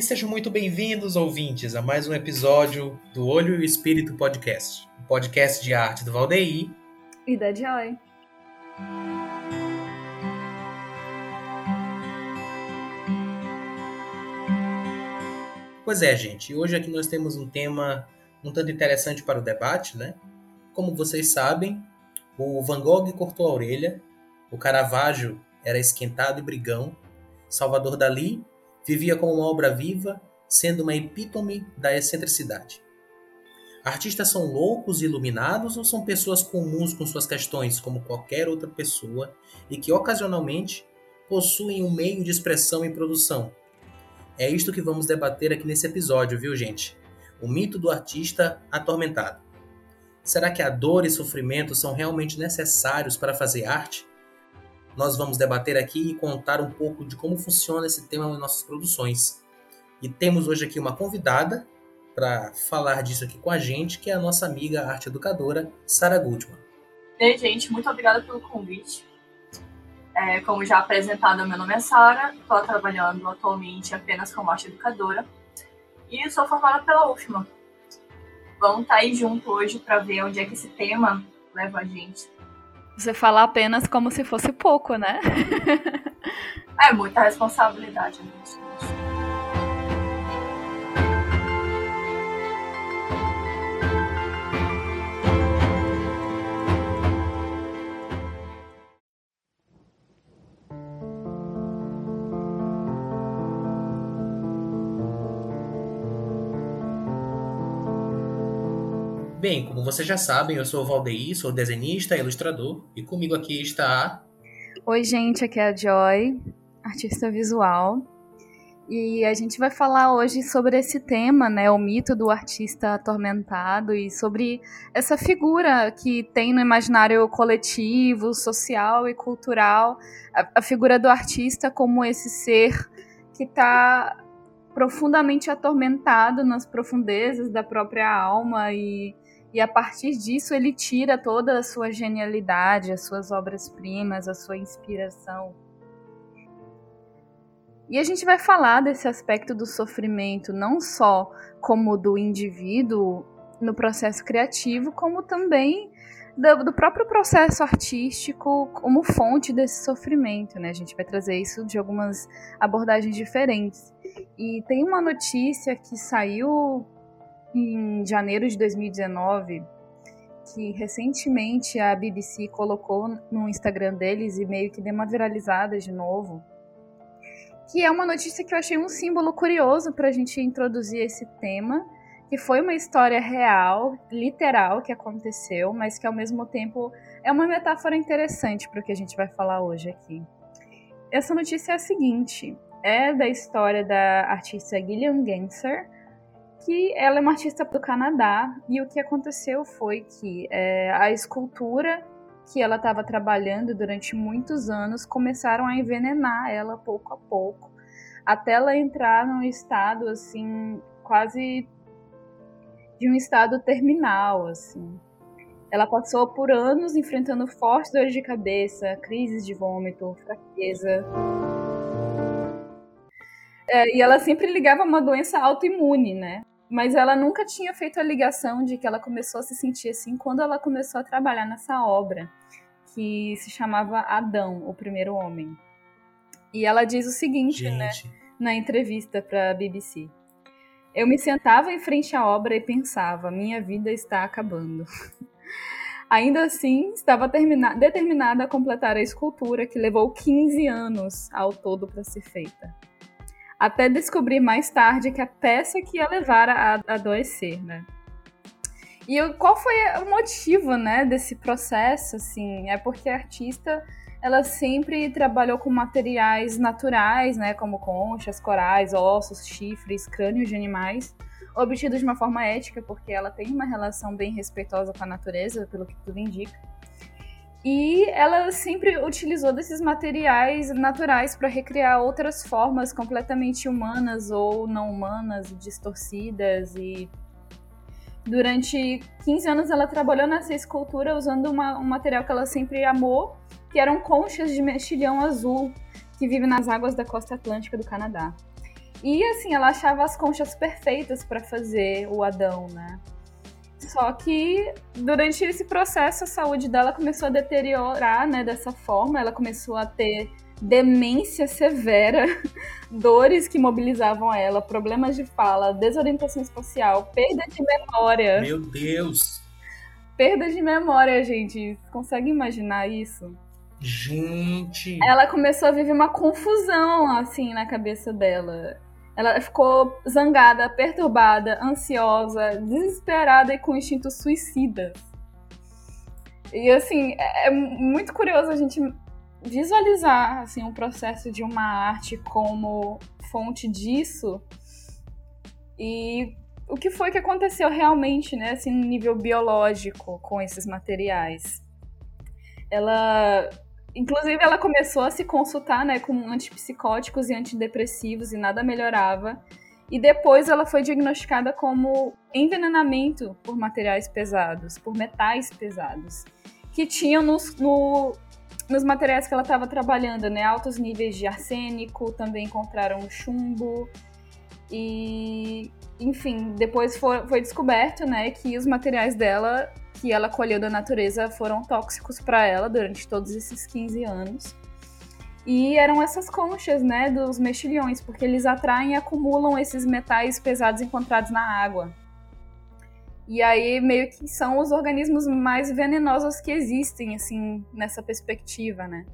E sejam muito bem-vindos, ouvintes, a mais um episódio do Olho e o Espírito Podcast, o um podcast de arte do Valdeir e da Joy. Pois é, gente, hoje aqui nós temos um tema um tanto interessante para o debate, né? Como vocês sabem, o Van Gogh cortou a orelha, o Caravaggio era esquentado e brigão, Salvador Dali vivia como uma obra viva, sendo uma epítome da excentricidade. Artistas são loucos e iluminados ou são pessoas comuns com suas questões, como qualquer outra pessoa, e que ocasionalmente possuem um meio de expressão e produção? É isto que vamos debater aqui nesse episódio, viu, gente? O mito do artista atormentado. Será que a dor e sofrimento são realmente necessários para fazer arte? Nós vamos debater aqui e contar um pouco de como funciona esse tema nas nossas produções. E temos hoje aqui uma convidada para falar disso aqui com a gente, que é a nossa amiga arte educadora, Sara Gutmann. Ei, gente, muito obrigada pelo convite. É, como já apresentado, meu nome é Sara, estou trabalhando atualmente apenas como arte educadora e sou formada pela UFMA. Vamos estar tá aí junto hoje para ver onde é que esse tema leva a gente. Você fala apenas como se fosse pouco, né? é muita responsabilidade, gente. Bem, como vocês já sabem, eu sou o Valdeir, sou desenhista, ilustrador, e comigo aqui está. Oi, gente, aqui é a Joy, artista visual. E a gente vai falar hoje sobre esse tema, né, o mito do artista atormentado e sobre essa figura que tem no imaginário coletivo, social e cultural, a, a figura do artista como esse ser que está profundamente atormentado nas profundezas da própria alma e e a partir disso ele tira toda a sua genialidade, as suas obras-primas, a sua inspiração. E a gente vai falar desse aspecto do sofrimento não só como do indivíduo no processo criativo, como também do, próprio processo artístico como fonte desse sofrimento, né? A gente vai trazer isso de algumas abordagens diferentes. E tem uma notícia que saiu em janeiro de 2019 que recentemente a BBC colocou no Instagram deles e meio que deu uma viralizada de novo. Que é uma notícia que eu achei um símbolo curioso para a gente introduzir esse tema, que foi uma história real, literal, que aconteceu, mas que ao mesmo tempo é uma metáfora interessante para o que a gente vai falar hoje aqui. Essa notícia é a seguinte: é da história da artista Gillian Genser, que ela é uma artista do Canadá e o que aconteceu foi que é, a escultura que ela estava trabalhando durante muitos anos começaram a envenenar ela pouco a pouco, até ela entrar num estado assim quase de um estado terminal assim. Ela passou por anos enfrentando fortes dores de cabeça, crises de vômito, fraqueza. É, e ela sempre ligava uma doença autoimune, né? Mas ela nunca tinha feito a ligação de que ela começou a se sentir assim quando ela começou a trabalhar nessa obra, que se chamava Adão, o primeiro homem. E ela diz o seguinte, né, Gente. né, na entrevista para a BBC. Eu me sentava em frente à obra e pensava: minha vida está acabando. Ainda assim, estava determinada a completar a escultura, que levou 15 anos ao todo para ser feita até descobrir mais tarde que a peça que ia levar a, adoecer, né? E qual foi o motivo, né, desse processo, assim? É porque a artista, ela sempre trabalhou com materiais naturais, né, como conchas, corais, ossos, chifres, crânios de animais, obtidos de uma forma ética, porque ela tem uma relação bem respeitosa com a natureza, pelo que tudo indica. E ela sempre utilizou desses materiais naturais para recriar outras formas completamente humanas ou não humanas, distorcidas. E durante 15 anos ela trabalhou nessa escultura usando uma, um material que ela sempre amou, que eram conchas de mexilhão azul, que vive nas águas da costa atlântica do Canadá. E assim, ela achava as conchas perfeitas para fazer o Adão, né? Só que durante esse processo a saúde dela começou a deteriorar, né, dessa forma, ela começou a ter demência severa, dores que mobilizavam ela, problemas de fala, desorientação espacial, perda de memória. Meu Deus! Perda de memória, gente. Consegue imaginar isso? Gente! Ela começou a viver uma confusão, assim, na cabeça dela. Ela ficou zangada, perturbada, ansiosa, desesperada e com instintos suicidas. E assim, é, é muito curioso a gente visualizar assim um processo de uma arte como fonte disso e o que foi que aconteceu realmente, né, assim, no nível biológico com esses materiais. Ela, inclusive, ela começou a se consultar, né, com antipsicóticos e antidepressivos e nada melhorava. E depois ela foi diagnosticada como envenenamento por materiais pesados, por metais pesados, que tinham nos, no, nos materiais que ela estava trabalhando, né? Altos níveis de arsênico, também encontraram chumbo. E, enfim, depois foi, foi descoberto, né, que os materiais dela, que ela colheu da natureza, foram tóxicos para ela durante todos esses 15 anos. E eram essas conchas, né, dos mexilhões, porque eles atraem e acumulam esses metais pesados encontrados na água. E aí meio que são os organismos mais venenosos que existem, assim, nessa perspectiva, né?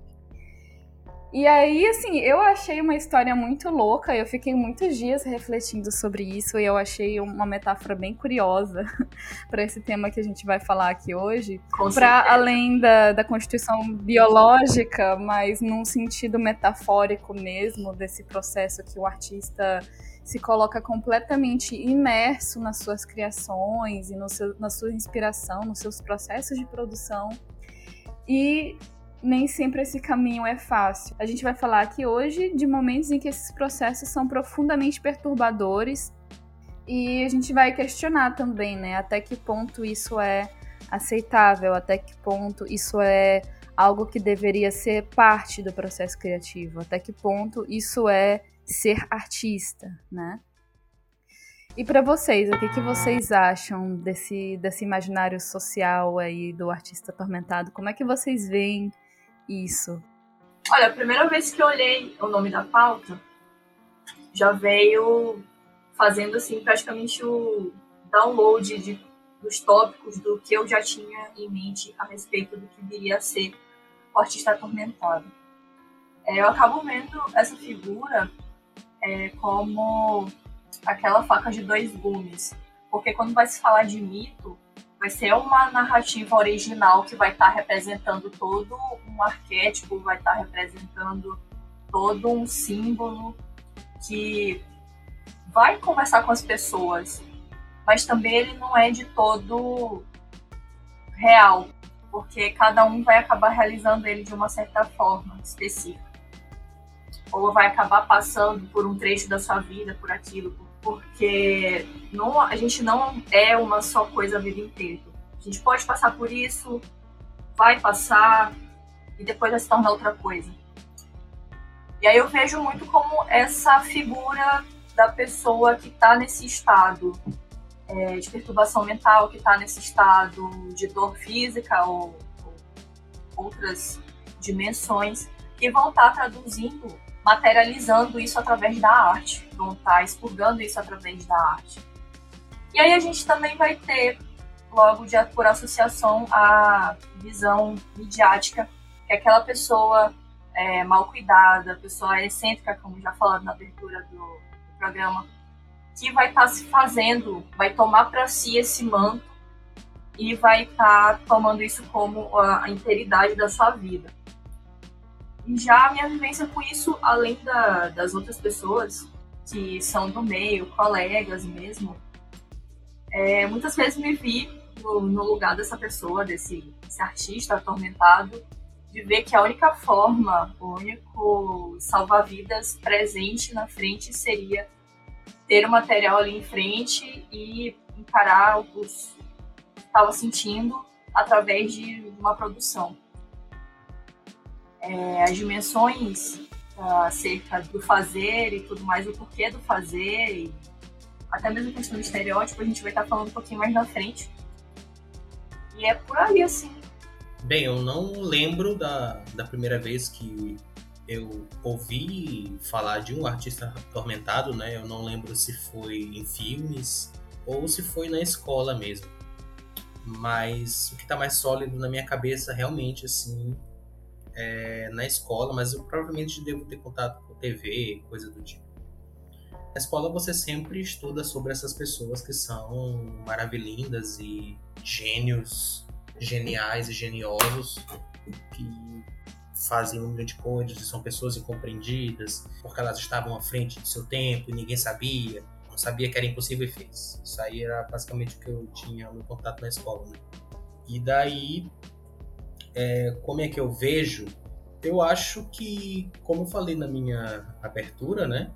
E aí, assim, eu achei uma história muito louca, eu fiquei muitos dias refletindo sobre isso e eu achei uma metáfora bem curiosa para esse tema que a gente vai falar aqui hoje. Para além da, da constituição biológica, mas num sentido metafórico mesmo, desse processo que o artista se coloca completamente imerso nas suas criações e seu, na sua inspiração, nos seus processos de produção. E nem sempre esse caminho é fácil. A gente vai falar aqui hoje de momentos em que esses processos são profundamente perturbadores e a gente vai questionar também, né, até que ponto isso é aceitável, até que ponto isso é algo que deveria ser parte do processo criativo, até que ponto isso é ser artista, né? E para vocês, o que, que vocês acham desse, desse imaginário social aí do artista atormentado? Como é que vocês veem isso? Olha, a primeira vez que eu olhei o nome da pauta, já veio fazendo assim praticamente o download de, dos tópicos do que eu já tinha em mente a respeito do que viria a ser o artista atormentado. É, eu acabo vendo essa figura é, como aquela faca de dois gumes. Porque quando vai se falar de mito, vai ser uma narrativa original que vai estar tá representando todo um arquétipo, vai estar tá representando todo um símbolo que vai conversar com as pessoas, mas também ele não é de todo real, porque cada um vai acabar realizando ele de uma certa forma específica. Ou vai acabar passando por um trecho da sua vida por aquilo, porque não, a gente não é uma só coisa a vida inteira. A gente pode passar por isso, vai passar e depois vai se tornar outra coisa. E aí eu vejo muito como essa figura da pessoa que está nesse estado é, de perturbação mental, que está nesse estado de dor física ou, ou outras dimensões, que vão estar tá traduzindo materializando isso através da arte, vão estar expurgando isso através da arte. E aí a gente também vai ter, logo de, por associação, a visão midiática, que é aquela pessoa é, mal cuidada, pessoa excêntrica, como já falado na abertura do, do programa, que vai estar se fazendo, vai tomar para si esse manto e vai estar tomando isso como a integridade da sua vida. Já a minha vivência com isso, além da, das outras pessoas que são do meio, colegas mesmo, é, muitas vezes me vi no, no lugar dessa pessoa, desse, desse artista atormentado, de ver que a única forma, o único salva-vidas presente na frente seria ter o material ali em frente e encarar o que estava sentindo através de uma produção é, as dimensões acerca do fazer e tudo mais, o porquê do fazer, e até mesmo a questão do estereótipo, a gente vai estar falando um pouquinho mais na frente. E é por aí, assim. Bem, eu não lembro da, da primeira vez que eu ouvi falar de um artista atormentado, né? Eu não lembro se foi em filmes ou se foi na escola mesmo. Mas o que está mais sólido na minha cabeça realmente, assim, é na escola, mas eu provavelmente devo ter contato com TV, coisa do tipo. Na escola você sempre estuda sobre essas pessoas que são maravilhindas e gênios, geniais e geniosos, que fazem um milhão de coisas, são pessoas incompreendidas, porque elas estavam à frente do seu tempo e ninguém sabia, não sabia que era impossível e fez. Isso aí era basicamente o que eu tinha no contato na escola, né? E daí, é, como é que eu vejo? Eu acho que, como eu falei na minha abertura, né?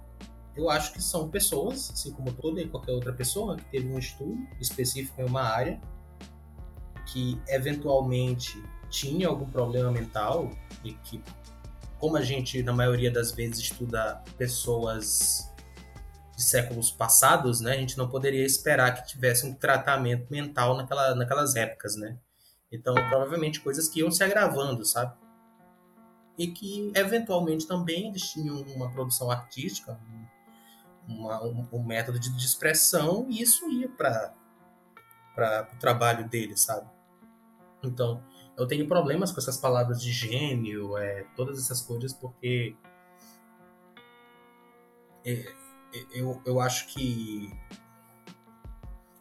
Eu acho que são pessoas, assim como toda e qualquer outra pessoa, que teve um estudo específico em uma área, que eventualmente tinha algum problema mental e que, como a gente na maioria das vezes estuda pessoas de séculos passados, né, a gente não poderia esperar que tivesse um tratamento mental naquela, naquelas épocas, né? Então, provavelmente coisas que iam se agravando, sabe? E que eventualmente também eles tinham uma produção artística, uma, um, um, método de, de expressão e isso ia para o trabalho deles, sabe? Então, eu tenho problemas com essas palavras de gênio, é, todas essas coisas, porque é, é, eu, eu acho que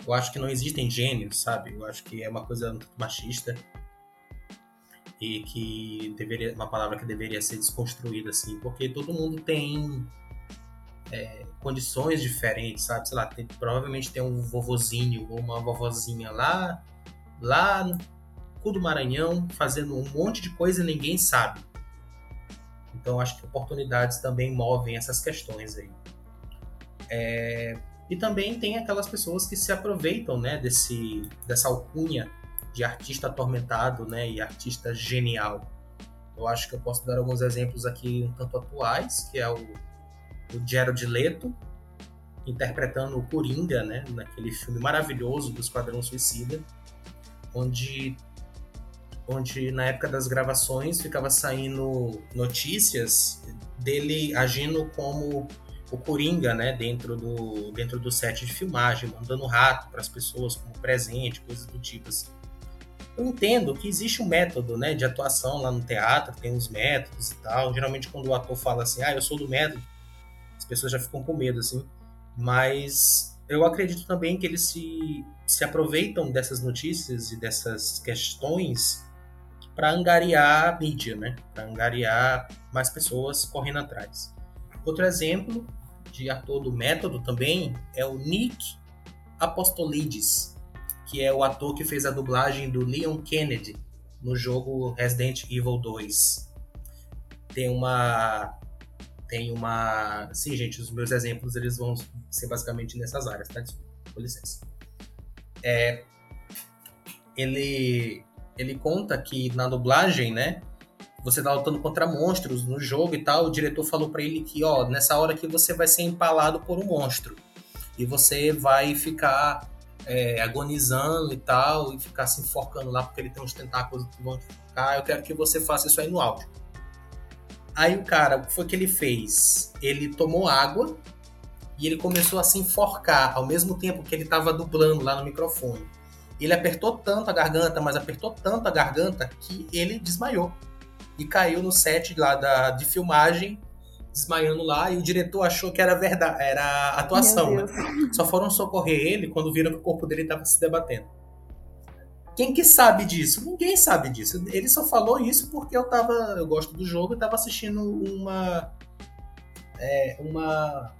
eu acho que não existem gênios, sabe? Eu acho que é uma coisa machista e que deveria uma palavra que deveria ser desconstruída assim, porque todo mundo tem é, condições diferentes, sabe? Sei lá, tem, provavelmente tem um vovozinho ou uma vovozinha lá lá cu do Maranhão, fazendo um monte de coisa e ninguém sabe. Então acho que oportunidades também movem essas questões aí. É... E também tem aquelas pessoas que se aproveitam né, desse, dessa alcunha de artista atormentado né, e artista genial. Eu acho que eu posso dar alguns exemplos aqui um tanto atuais, que é o, o Gerald Leto, interpretando o Coringa, né, naquele filme maravilhoso do Esquadrão Suicida, onde onde na época das gravações ficava saindo notícias dele agindo como o Coringa, né, dentro do, dentro do set de filmagem, mandando rato para as pessoas como presente, coisas do tipo assim. Eu entendo que existe um método, né, de atuação lá no teatro, tem uns métodos e tal. Geralmente quando o ator fala assim, ah, eu sou do método, as pessoas já ficam com medo, assim. Mas eu acredito também que eles se, se aproveitam dessas notícias e dessas questões para angariar mídia, né? Para angariar mais pessoas correndo atrás. Outro exemplo de ator do método também é o Nick Apostolides, que é o ator que fez a dublagem do Leon Kennedy no jogo Resident Evil 2. Tem uma tem uma, sim, gente, os meus exemplos eles vão ser basicamente nessas áreas, tá? Com licença. É, ele ele conta que na dublagem, né, você tá lutando contra monstros no jogo e tal, o diretor falou para ele que, ó, nessa hora aqui você vai ser empalado por um monstro. E você vai ficar é, agonizando e tal, e ficar se enforcando lá, porque ele tem uns tentáculos que vão ficar. Eu quero que você faça isso aí no áudio. Aí o cara, o que foi que ele fez? Ele tomou água e ele começou a se enforcar ao mesmo tempo que ele estava dublando lá no microfone. Ele apertou tanto a garganta, mas apertou tanto a garganta que ele desmaiou. E caiu no set lá da, de filmagem, desmaiando lá, e o diretor achou que era verdade, era atuação. Né? Só foram socorrer ele quando viram que o corpo dele estava se debatendo. Quem que sabe disso? Ninguém sabe disso. Ele só falou isso porque eu tava. Eu gosto do jogo e tava assistindo uma. É, uma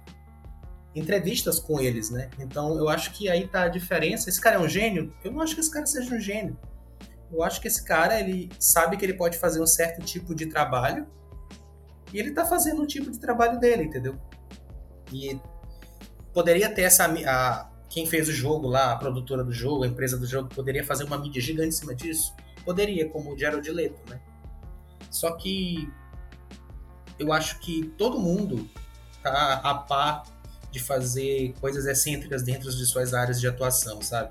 entrevistas com eles, né? Então eu acho que aí tá a diferença. Esse cara é um gênio? Eu não acho que esse cara seja um gênio. Eu acho que esse cara, ele sabe que ele pode fazer um certo tipo de trabalho e ele tá fazendo um tipo de trabalho dele, entendeu? E poderia ter essa a, quem fez o jogo lá, a produtora do jogo, a empresa do jogo, poderia fazer uma mídia gigante em cima disso? Poderia, como o Gerald Leto, né? Só que eu acho que todo mundo tá a par de fazer coisas excêntricas dentro de suas áreas de atuação, sabe?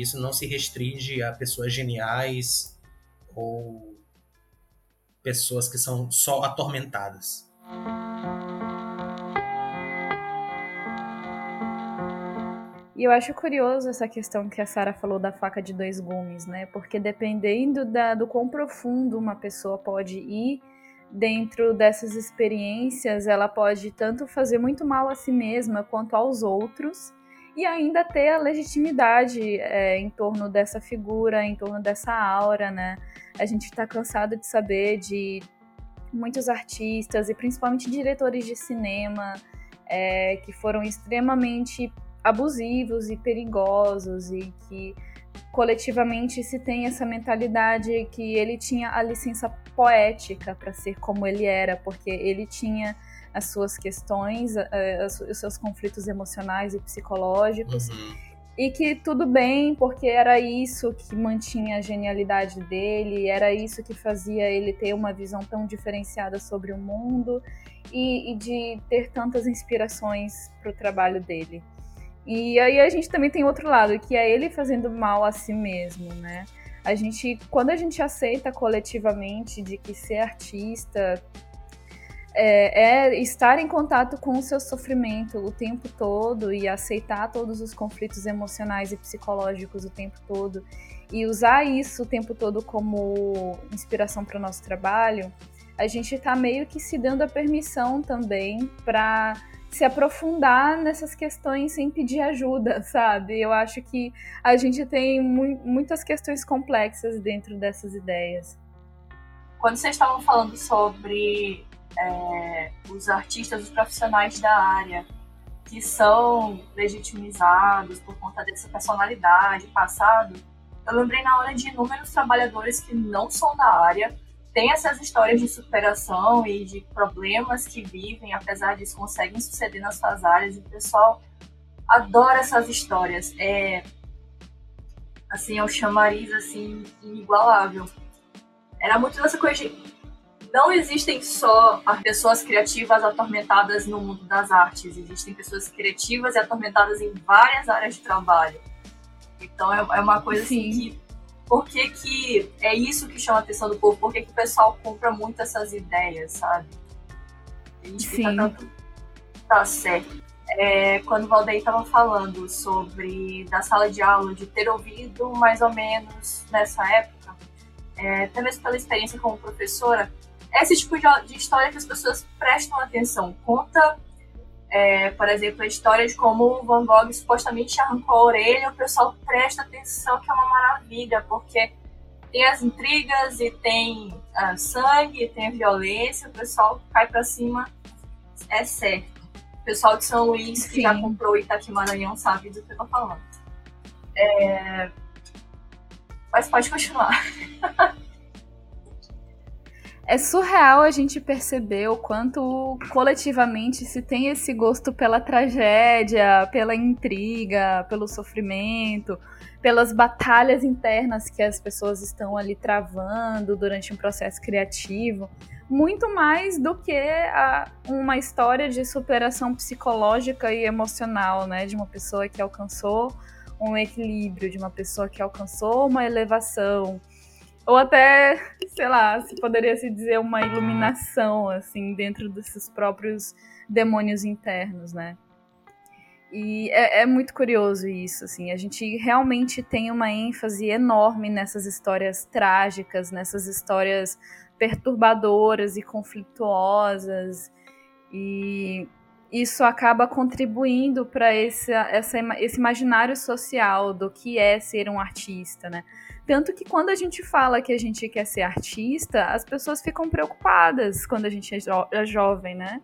Isso não se restringe a pessoas geniais ou pessoas que são só atormentadas. E eu acho curioso essa questão que a Sara falou da faca de dois gumes, né? Porque dependendo da, do quão profundo uma pessoa pode ir dentro dessas experiências, ela pode tanto fazer muito mal a si mesma quanto aos outros e ainda ter a legitimidade é, em torno dessa figura, em torno dessa aura, né? A gente está cansado de saber de muitos artistas e principalmente diretores de cinema é, que foram extremamente abusivos e perigosos e que coletivamente se tem essa mentalidade que ele tinha a licença poética para ser como ele era, porque ele tinha as suas questões, uh, os seus conflitos emocionais e psicológicos. Uhum. E que tudo bem, porque era isso que mantinha a genialidade dele, era isso que fazia ele ter uma visão tão diferenciada sobre o mundo e, e de ter tantas inspirações para o trabalho dele. E aí a gente também tem outro lado, que é ele fazendo mal a si mesmo, né? A gente, quando a gente aceita coletivamente de que ser artista é, é, estar em contato com o seu sofrimento o tempo todo e aceitar todos os conflitos emocionais e psicológicos o tempo todo e usar isso o tempo todo como inspiração para o nosso trabalho, a gente está meio que se dando a permissão também para se aprofundar nessas questões sem pedir ajuda, sabe? Eu acho que a gente tem mu muitas questões complexas dentro dessas ideias. Quando vocês estavam falando sobre é, os artistas, os profissionais da área, que são legitimizados por conta dessa personalidade, passado, eu lembrei na hora de inúmeros trabalhadores que não são da área, tem essas histórias de superação e de problemas que vivem, apesar disso, conseguem suceder nas suas áreas. E o pessoal adora essas histórias. É, assim, é um chamariz, assim, inigualável. Era muito dessa coisa de... Não existem só as pessoas criativas atormentadas no mundo das artes. Existem pessoas criativas e atormentadas em várias áreas de trabalho. Então, é, é uma coisa assim que por que, que é isso que chama a atenção do povo? Por que, que o pessoal compra muito essas ideias, sabe? A gente Sim. fica tanto. Tá certo. É, quando o Valdeir estava falando sobre da sala de aula, de ter ouvido mais ou menos nessa época, é, até mesmo pela experiência como professora, esse tipo de, história que as pessoas prestam atenção. Conta é, por exemplo, a história de como o Van Gogh supostamente arrancou a orelha, o pessoal presta atenção que é uma maravilha, porque tem as intrigas e tem uh, sangue, e tem a violência, o pessoal cai para cima, é certo. O pessoal de São Luís, que Sim. já comprou Itaqui Maranhão, sabe do que eu tô falando. É... Mas pode continuar. é surreal a gente perceber o quanto coletivamente se tem esse gosto pela tragédia, pela intriga, pelo sofrimento, pelas batalhas internas que as pessoas estão ali travando durante um processo criativo, muito mais do que a, uma história de superação psicológica e emocional, né, de uma pessoa que alcançou um equilíbrio, de uma pessoa que alcançou uma elevação ou até, sei lá, se poderia se dizer uma iluminação, assim, dentro desses próprios demônios internos, né? E é, é, muito curioso isso, assim. A gente realmente tem uma ênfase enorme nessas histórias trágicas, nessas histórias perturbadoras e conflituosas. E isso acaba contribuindo para esse, esse imaginário social do que é ser um artista, né? Tanto que quando a gente fala que a gente quer ser artista, as pessoas ficam preocupadas quando a gente é, jo é jovem, né?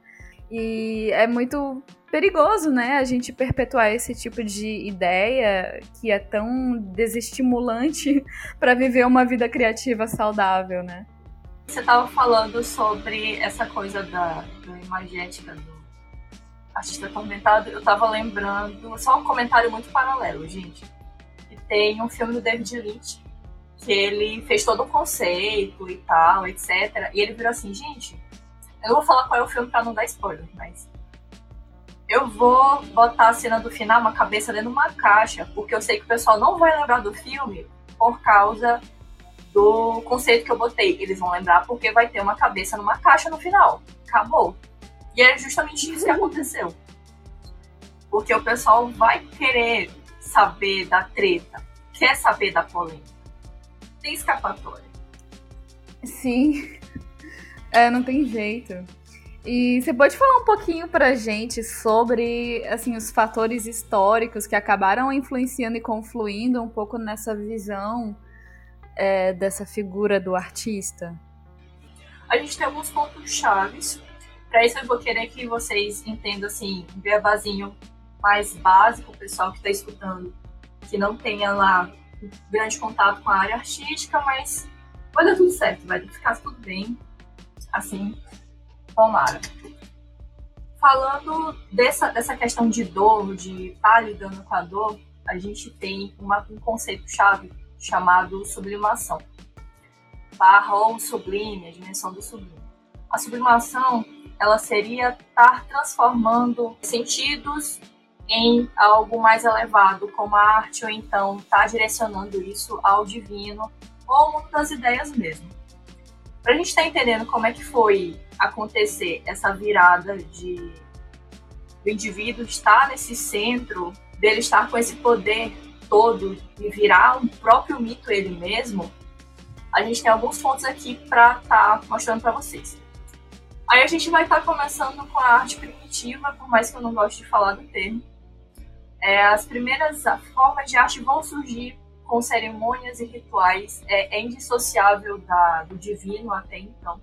E é muito perigoso, né, a gente perpetuar esse tipo de ideia que é tão desestimulante para viver uma vida criativa saudável, né? Você estava falando sobre essa coisa da, da imagética do artista atormentado. Eu estava lembrando, só um comentário muito paralelo, gente. Que tem um filme do David Lynch que ele fez todo o conceito e tal, etc. E ele virou assim, gente, Eu não vou falar qual é o filme pra não dar spoiler, mas. Eu vou botar a cena do final, uma cabeça dentro de uma caixa, porque eu sei que o pessoal não vai lembrar do filme por causa do conceito que eu botei. Eles vão lembrar porque vai ter uma cabeça numa caixa no final. Acabou. E é justamente isso que aconteceu. Porque o pessoal vai querer saber da treta, quer saber da polêmica. Tem escapatória. Sim. É, não tem jeito. E você pode falar um pouquinho pra gente sobre assim, os fatores históricos que acabaram influenciando e confluindo um pouco nessa visão é, dessa figura do artista? A gente tem alguns pontos chaves. Para isso eu vou querer que vocês entendam assim, um bebazinho mais básico, o pessoal que está escutando, que não tenha lá grande contato com a área artística, mas vai dar tudo certo, vai ficar tudo bem. Assim, tomara. Falando dessa, dessa questão de dor, de estar tá lidando com a dor, a gente tem uma, um conceito-chave chamado sublimação. Barra ou sublime, a dimensão do sublime. A sublimação, ela seria estar transformando sentidos em algo mais elevado, como a arte, ou então estar direcionando isso ao divino, ou das ideias mesmo. Para a gente estar tá entendendo como é que foi acontecer essa virada de do indivíduo estar nesse centro, dele estar com esse poder todo e virar um próprio mito ele mesmo, a gente tem alguns pontos aqui para estar tá mostrando para vocês. Aí a gente vai estar tá começando com a arte primitiva, por mais que eu não goste de falar do termo. É, as primeiras formas de arte vão surgir com cerimônias e rituais, é, é indissociável da, do divino até então.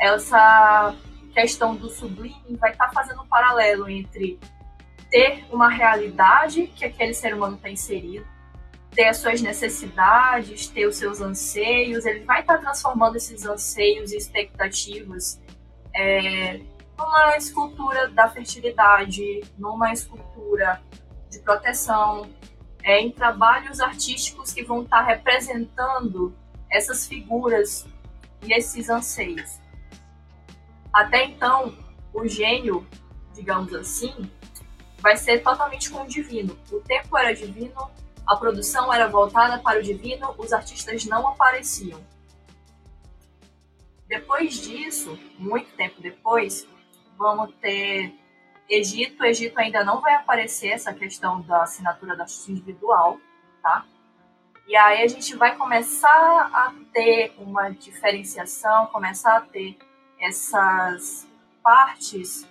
Essa questão do sublime vai estar tá fazendo um paralelo entre ter uma realidade que aquele ser humano está inserido, ter as suas necessidades, ter os seus anseios, ele vai estar tá transformando esses anseios e expectativas é, numa escultura da fertilidade, numa escultura de proteção, é, em trabalhos artísticos que vão estar tá representando essas figuras e esses anseios. Até então, o gênio, digamos assim, vai ser totalmente com o divino. O tempo era divino, a produção era voltada para o divino, os artistas não apareciam. Depois disso, muito tempo depois, vamos ter Egito. O Egito ainda não vai aparecer essa questão da assinatura da artista individual, tá? E aí a gente vai começar a ter uma diferenciação, começar a ter essas partes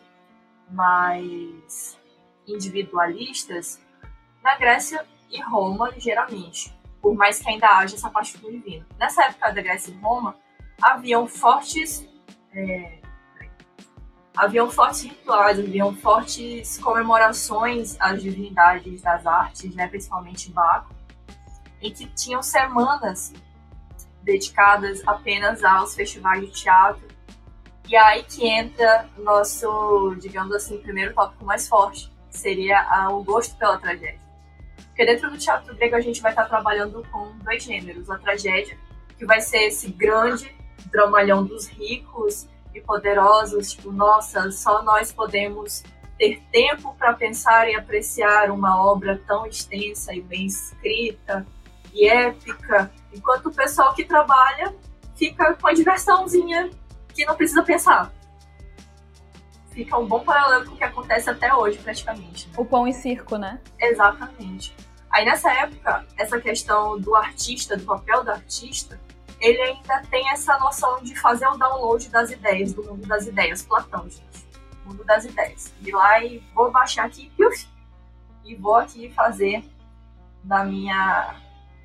mais individualistas na Grécia e Roma, ligeiramente, por mais que ainda haja essa parte do divino. Nessa época da Grécia e Roma, haviam fortes. É, haviam fortes rituais, haviam fortes comemorações às divindades das artes, né, principalmente Baco, em que tinham semanas dedicadas apenas aos festivais de teatro. E aí que entra nosso, digamos assim, primeiro tópico mais forte, seria o gosto pela tragédia. Porque dentro do teatro grego a gente vai estar trabalhando com dois gêneros. A tragédia, que vai ser esse grande dramalhão dos ricos e poderosos, tipo, nossa, só nós podemos ter tempo para pensar e apreciar uma obra tão extensa e bem escrita e épica, enquanto o pessoal que trabalha fica com a diversãozinha que não precisa pensar fica um bom paralelo com o que acontece até hoje, praticamente. O pão e circo, né? Exatamente. Aí nessa época, essa questão do artista, do papel do artista, ele ainda tem essa noção de fazer o download das ideias, do mundo das ideias, Platão, gente. Mundo das ideias. Ir lá e vou baixar aqui, e vou aqui fazer na minha,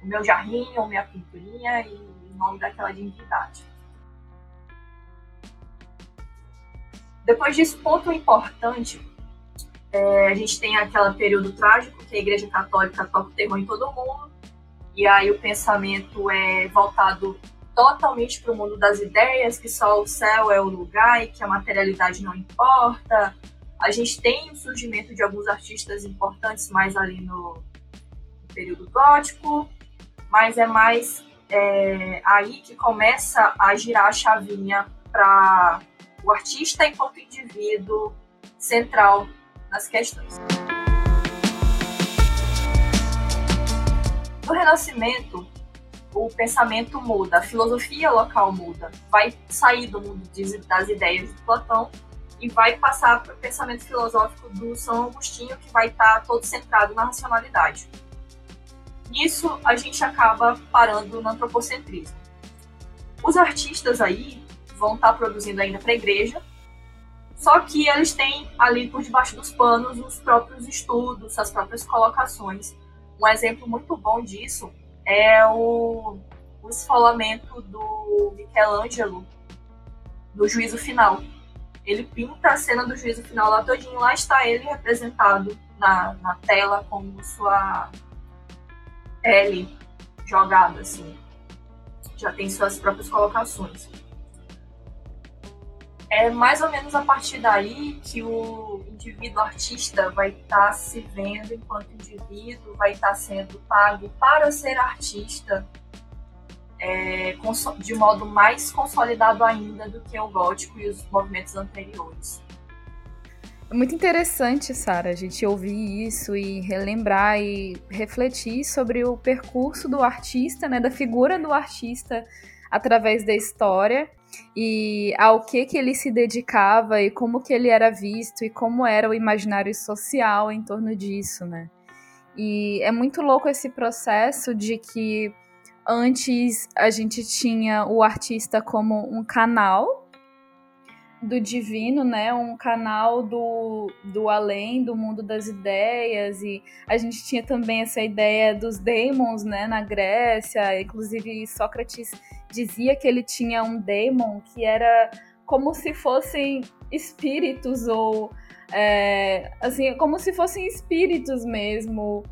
o meu jarrinho, minha pinturinha e em nome daquela divindade. Depois disso, ponto importante, é, a gente tem aquele período trágico que a Igreja Católica toca o terror em todo mundo, e aí o pensamento é voltado totalmente para o mundo das ideias, que só o céu é o lugar e que a materialidade não importa. A gente tem o surgimento de alguns artistas importantes mais ali no, período gótico, mas é mais é, aí que começa a girar a chavinha para o artista enquanto indivíduo central nas questões. No Renascimento, o pensamento muda, a filosofia local muda, vai sair do mundo das ideias de Platão e vai passar para o pensamento filosófico do São Agostinho, que vai estar todo centrado na racionalidade. Nisso, a gente acaba parando no antropocentrismo. Os artistas aí vão estar produzindo ainda para a igreja, só que eles têm ali por debaixo dos panos os próprios estudos, as próprias colocações. Um exemplo muito bom disso é o, o esfolamento do Michelangelo no juízo final. Ele pinta a cena do juízo final lá todinho, lá está ele representado na, na tela com sua L jogada, assim. Já tem suas próprias colocações. É mais ou menos a partir daí que o indivíduo artista vai estar tá se vendo enquanto indivíduo, vai estar tá sendo pago para ser artista é, de modo mais consolidado ainda do que o gótico e os movimentos anteriores. É muito interessante, Sara, a gente ouvir isso e relembrar e refletir sobre o percurso do artista, né, da figura do artista através da história e ao que que ele se dedicava e como que ele era visto e como era o imaginário social em torno disso, né? E é muito louco esse processo de que antes a gente tinha o artista como um canal do divino, né? Um canal do, do além, do mundo das ideias. E a gente tinha também essa ideia dos demons, né? Na Grécia. Inclusive, Sócrates dizia que ele tinha um demon que era como se fossem espíritos ou é, assim como se fossem espíritos mesmo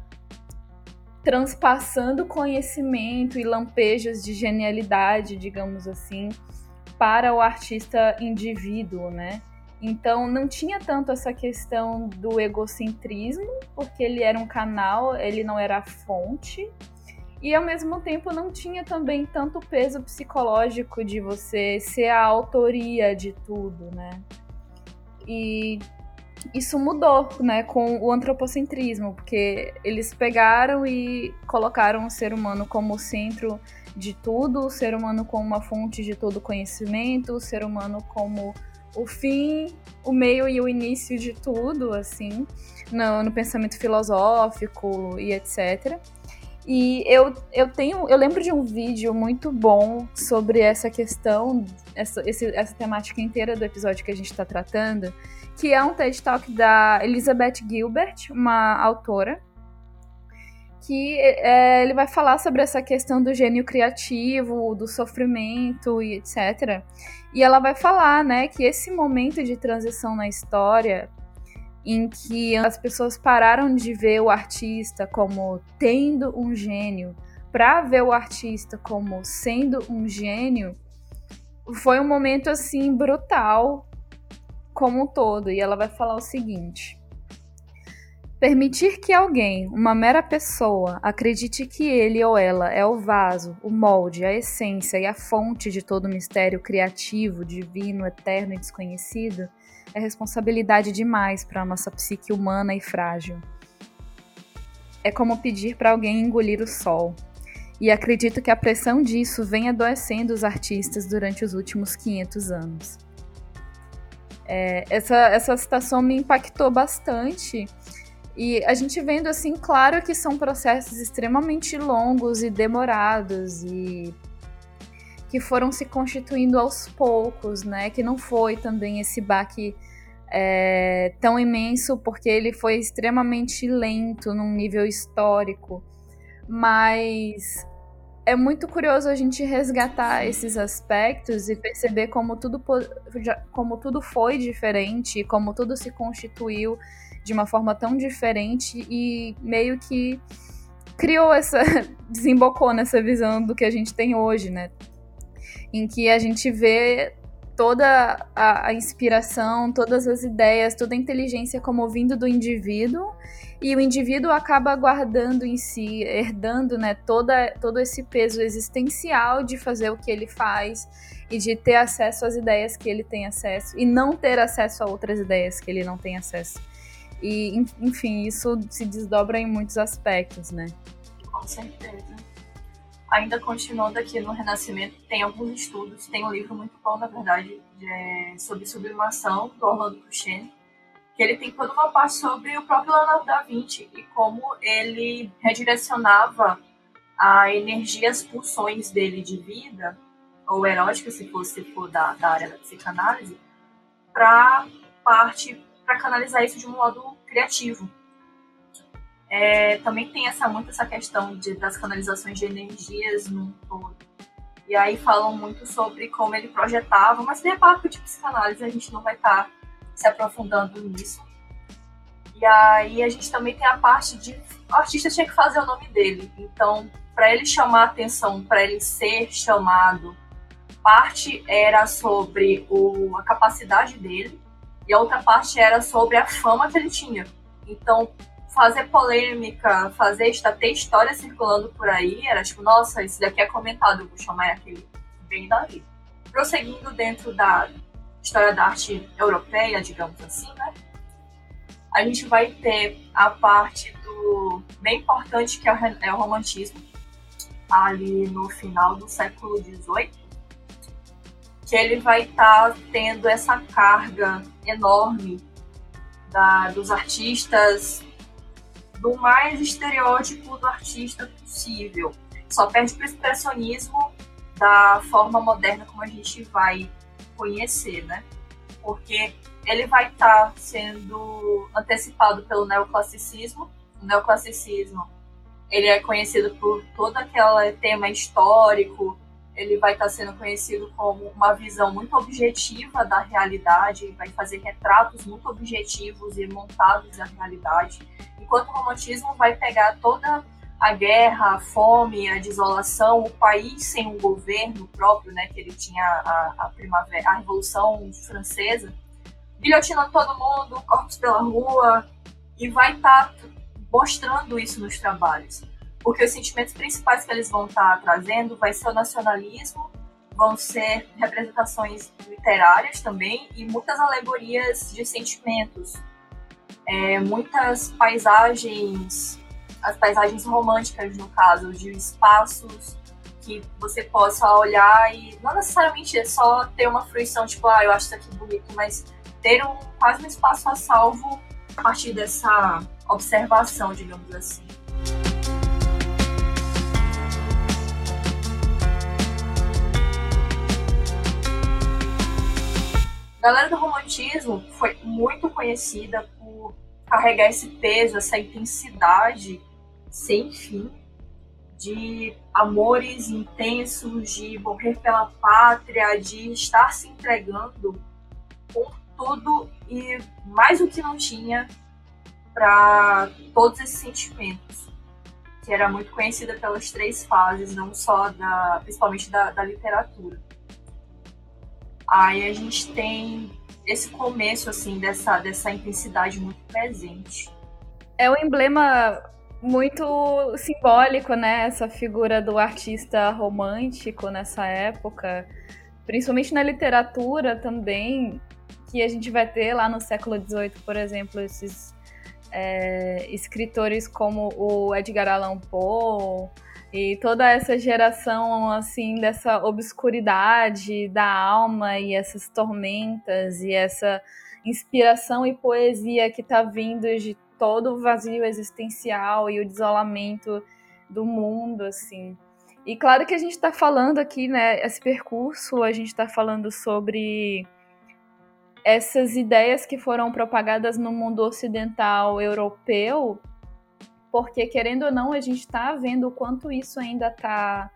transpassando conhecimento e lampejos de genialidade, digamos assim, para o artista indivíduo, né? Então não tinha tanto essa questão do egocentrismo, porque ele era um canal, ele não era a fonte, e ao mesmo tempo não tinha também tanto peso psicológico de você ser a autoria de tudo, né? E isso mudou, né, com o antropocentrismo, porque eles pegaram e colocaram o ser humano como centro de tudo, o ser humano como uma fonte de todo conhecimento, o ser humano como o fim, o meio e o início de tudo, assim, no, no pensamento filosófico e etc. E eu, eu tenho, eu lembro de um vídeo muito bom sobre essa questão, essa, esse, essa temática inteira do episódio que a gente está tratando, que é um TED Talk da Elizabeth Gilbert, uma autora, que é, ele vai falar sobre essa questão do gênio criativo, do sofrimento e etc. E ela vai falar, né, que esse momento de transição na história em que as pessoas pararam de ver o artista como tendo um gênio para ver o artista como sendo um gênio, foi um momento assim brutal como um todo. E ela vai falar o seguinte: Permitir que alguém, uma mera pessoa, acredite que ele ou ela é o vaso, o molde, a essência e a fonte de todo mistério criativo, divino, eterno e desconhecido é responsabilidade demais para nossa psique humana e frágil. É como pedir para alguém engolir o sol. E acredito que a pressão disso vem adoecendo os artistas durante os últimos 500 anos. É, essa, essa citação me impactou bastante. E a gente vendo assim, claro que são processos extremamente longos e demorados e que foram se constituindo aos poucos, né? Que não foi também esse baque é, tão imenso, porque ele foi extremamente lento num nível histórico. Mas é muito curioso a gente resgatar esses aspectos e perceber como tudo, como tudo foi diferente, como tudo se constituiu de uma forma tão diferente e meio que criou essa. desembocou nessa visão do que a gente tem hoje, né? Em que a gente vê toda a, a, inspiração, todas as ideias, toda a inteligência como vindo do indivíduo, e o indivíduo acaba guardando em si, herdando né, toda, todo esse peso existencial de fazer o que ele faz e de ter acesso às ideias que ele tem acesso, e não ter acesso a outras ideias que ele não tem acesso. E, enfim, isso se desdobra em muitos aspectos, né? Com certeza ainda continuando aqui no Renascimento, tem alguns estudos, tem um livro muito bom, na verdade, de, sobre sublimação, do Orlando Cruxem, que ele tem toda uma parte sobre o próprio Leonardo da Vinci e como ele redirecionava a energia, as pulsões dele de vida, ou erótica, se for, se for da, da área da psicanálise, para parte, para canalizar isso de um modo criativo. É, também tem essa muito essa questão de, das canalizações de energias no todo. E aí falam muito sobre como ele projetava, mas é papo de psicanálise, a gente não vai estar tá se aprofundando nisso. E aí a gente também tem a parte de o artista tinha que fazer o nome dele. Então, para ele chamar atenção, para ele ser chamado, parte era sobre o, a capacidade dele e a outra parte era sobre a fama que ele tinha. Então, fazer polêmica, fazer ter história circulando por aí, era tipo, nossa, isso daqui é comentado, eu vou chamar aquele bem daí. Prosseguindo dentro da história da arte europeia, digamos assim, né? A gente vai ter a parte do bem importante que é o é romantismo, ali no final do século XVIII, que ele vai estar tá tendo essa carga enorme da, dos artistas do mais estereótipo do artista possível. Só perde para o expressionismo da forma moderna como a gente vai conhecer, né? Porque ele vai estar tá sendo antecipado pelo neoclassicismo. O neoclassicismo ele é conhecido por todo aquele tema histórico, ele vai estar tá sendo conhecido como uma visão muito objetiva da realidade, vai fazer retratos muito objetivos e montados da realidade, enquanto o romantismo vai pegar toda a guerra, a fome, a desolação, o país sem um governo próprio, né, que ele tinha a, a primavera, a revolução francesa, guilhotinando todo mundo, corpos pela rua, e vai estar tá mostrando isso nos trabalhos porque os sentimentos principais que eles vão estar tá trazendo vai ser o nacionalismo, vão ser representações literárias também e muitas alegorias de sentimentos, é, muitas paisagens, as paisagens românticas no caso, de espaços que você possa olhar e não necessariamente é só ter uma fruição tipo, ah, eu acho isso aqui bonito, mas ter um, quase um espaço a salvo a partir dessa observação, digamos assim. A galera do romantismo foi muito conhecida por carregar esse peso, essa intensidade sem fim de amores intensos, de morrer pela pátria, de estar se entregando por tudo e mais o que não tinha para todos esses sentimentos, que era muito conhecida pelas três fases, não só da, principalmente da, da literatura. Aí a gente tem esse começo assim dessa dessa intensidade muito presente. É um emblema muito simbólico, né? Essa figura do artista romântico nessa época, principalmente na literatura também, que a gente vai ter lá no século XVIII, por exemplo, esses é, escritores como o Edgar Allan Poe, e toda essa geração, assim, dessa obscuridade da alma e essas tormentas e essa inspiração e poesia que está vindo de todo o vazio existencial e o desolamento do mundo, assim. E claro que a gente está falando aqui, né, esse percurso, a gente está falando sobre essas ideias que foram propagadas no mundo ocidental europeu porque querendo ou não, a gente está vendo o quanto isso ainda está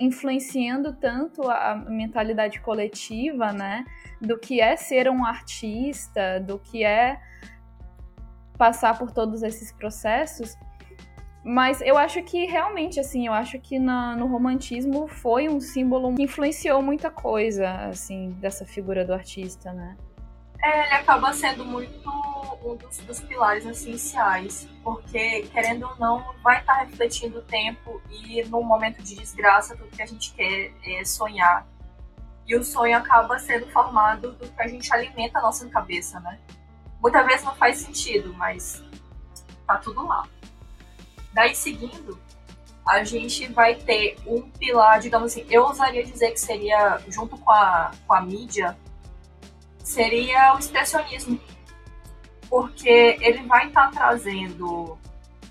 influenciando tanto a mentalidade coletiva, né? Do que é ser um artista, do que é passar por todos esses processos. Mas eu acho que realmente, assim, eu acho que na, no romantismo foi um símbolo que influenciou muita coisa, assim, dessa figura do artista, né? É, ele acaba sendo muito um dos, dos, pilares essenciais, porque, querendo ou não, vai estar refletindo o tempo e no momento de desgraça, tudo que a gente quer é sonhar. E o sonho acaba sendo formado do que a gente alimenta a nossa cabeça, né? Muitas vezes não faz sentido, mas tá tudo lá. Daí, seguindo, a gente vai ter um pilar, digamos assim, eu ousaria dizer que seria, junto com a, com a mídia, seria o expressionismo. Porque ele vai estar tá trazendo.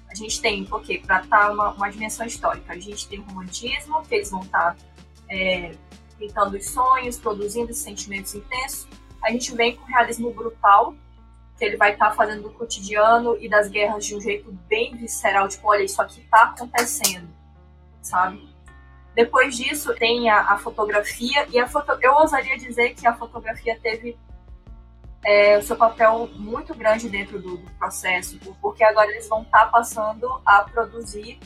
A gente tem, porque para estar tá uma, uma dimensão histórica, a gente tem o romantismo, que eles vão estar tá, é, pintando os sonhos, produzindo esses sentimentos intensos. A gente vem com o realismo brutal, que ele vai estar tá fazendo do cotidiano e das guerras de um jeito bem visceral, tipo, olha, isso aqui está acontecendo, sabe? Depois disso, tem a, a fotografia, e a foto, eu ousaria dizer que a fotografia teve é, o seu papel muito grande dentro do, do processo, porque agora eles vão estar tá passando a produzir,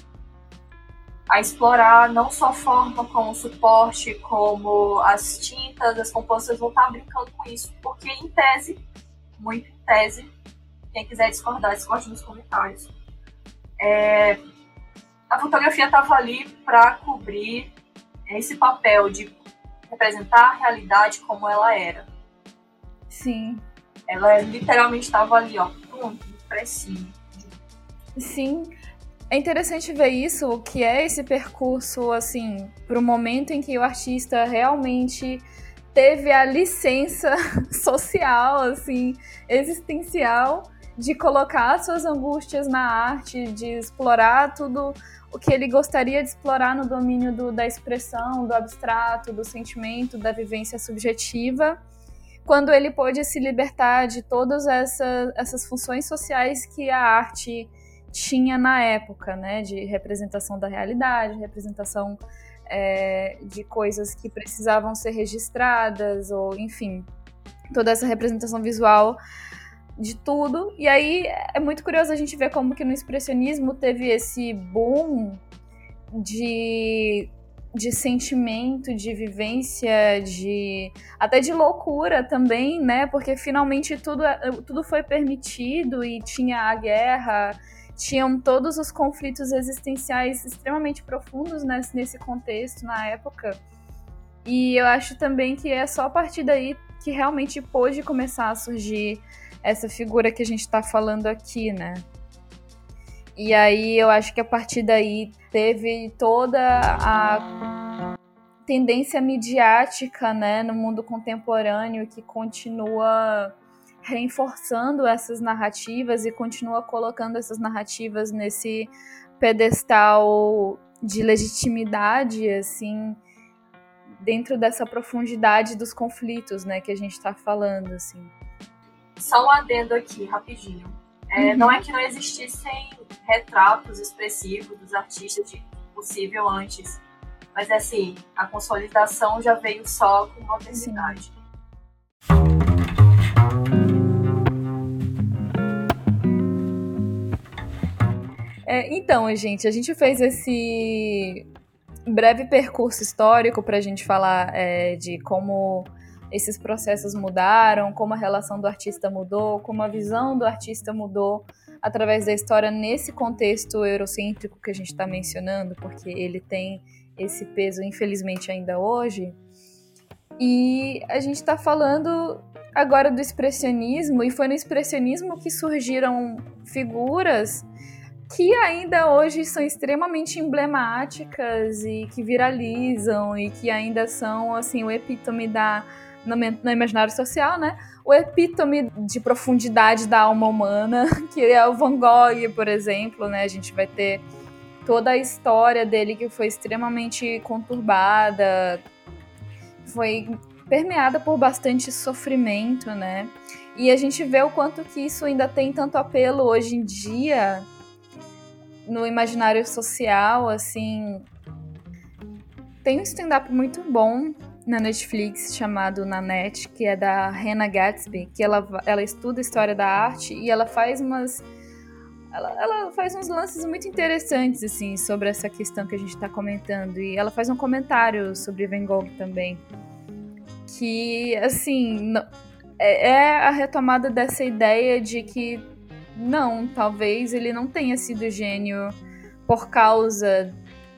a explorar não só a forma como suporte, como as tintas, as compostas vão estar tá brincando com isso, porque em tese muito em tese. Quem quiser discordar, discorde nos comentários. É, a fotografia estava ali para cobrir esse papel de representar a realidade como ela era. Sim. Ela literalmente estava ali, ó, pronto, cima. Sim. É interessante ver isso, o que é esse percurso, assim, para o momento em que o artista realmente teve a licença social, assim, existencial de colocar suas angústias na arte, de explorar tudo o que ele gostaria de explorar no domínio do, da expressão, do abstrato, do sentimento, da vivência subjetiva, quando ele pôde se libertar de todas essa, essas funções sociais que a arte tinha na época, né, de representação da realidade, representação é, de coisas que precisavam ser registradas, ou enfim, toda essa representação visual de tudo. E aí é muito curioso a gente ver como que no expressionismo teve esse boom de, de sentimento, de vivência, de até de loucura também, né? Porque finalmente tudo, tudo foi permitido e tinha a guerra tinham todos os conflitos existenciais extremamente profundos nesse, nesse contexto, na época. E eu acho também que é só a partir daí que realmente pôde começar a surgir essa figura que a gente está falando aqui, né? E aí eu acho que a partir daí teve toda a tendência midiática, né, no mundo contemporâneo que continua reforçando essas narrativas e continua colocando essas narrativas nesse pedestal de legitimidade, assim, dentro dessa profundidade dos conflitos, né, que a gente está falando, assim. Só um adendo aqui, rapidinho. É, uhum. Não é que não existissem retratos expressivos dos artistas de possível antes, mas assim, a consolidação já veio só com modernidade. É, então, gente, a gente fez esse breve percurso histórico para a gente falar é, de como esses processos mudaram, como a relação do artista mudou, como a visão do artista mudou através da história nesse contexto eurocêntrico que a gente está mencionando, porque ele tem esse peso, infelizmente, ainda hoje. E a gente está falando agora do expressionismo, e foi no expressionismo que surgiram figuras que ainda hoje são extremamente emblemáticas e que viralizam e que ainda são assim o epítome da no, no imaginário social, né? O epítome de profundidade da alma humana, que é o Van Gogh, por exemplo, né? A gente vai ter toda a história dele que foi extremamente conturbada, foi permeada por bastante sofrimento, né? E a gente vê o quanto que isso ainda tem tanto apelo hoje em dia no imaginário social, assim. Tem um stand-up muito bom na Netflix chamado Nanette, que é da Hannah Gatsby, que ela, ela estuda história da arte e ela faz umas ela, ela faz uns lances muito interessantes, assim, sobre essa questão que a gente está comentando. E ela faz um comentário sobre Van Gogh também. Que, assim, é, é a retomada dessa ideia de que, não, talvez ele não tenha sido gênio por causa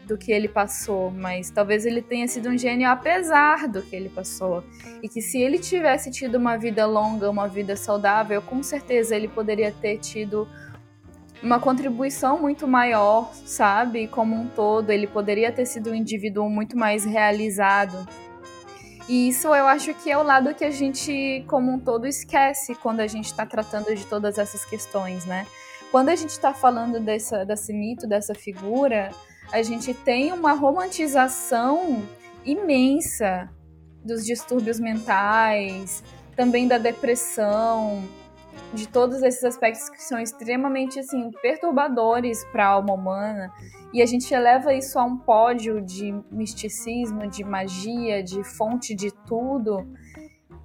do que ele passou, mas talvez ele tenha sido um gênio apesar do que ele passou. E que se ele tivesse tido uma vida longa, uma vida saudável, com certeza ele poderia ter tido uma contribuição muito maior, sabe? Como um todo, ele poderia ter sido um indivíduo muito mais realizado. E isso eu acho que é o lado que a gente, como um todo, esquece quando a gente está tratando de todas essas questões, né? Quando a gente está falando dessa, desse mito, dessa figura, a gente tem uma romantização imensa dos distúrbios mentais, também da depressão, de todos esses aspectos que são extremamente assim perturbadores para a alma humana e a gente eleva isso a um pódio de misticismo, de magia, de fonte de tudo.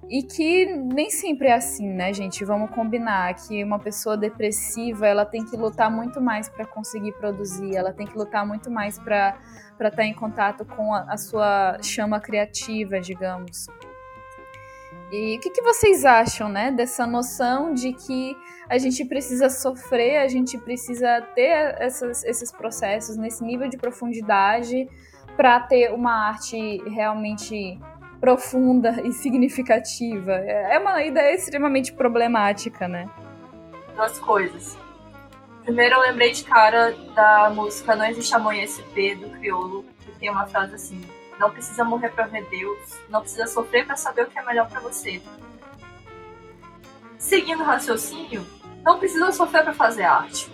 E que nem sempre é assim, né, gente? Vamos combinar que uma pessoa depressiva, ela tem que lutar muito mais para conseguir produzir, ela tem que lutar muito mais para estar tá em contato com a, a sua chama criativa, digamos. E o que, que, vocês acham, né, dessa noção de que a gente precisa sofrer, a gente precisa ter essas, esses processos nesse nível de profundidade para ter uma arte realmente profunda e significativa? É uma ideia extremamente problemática, né? Duas coisas. Primeiro, eu lembrei de cara da música Não Existe Amanhã SP, do Criolo, que tem uma frase assim não precisa morrer para ver Deus, não precisa sofrer para saber o que é melhor para você. Seguindo o raciocínio, não precisa sofrer para fazer arte.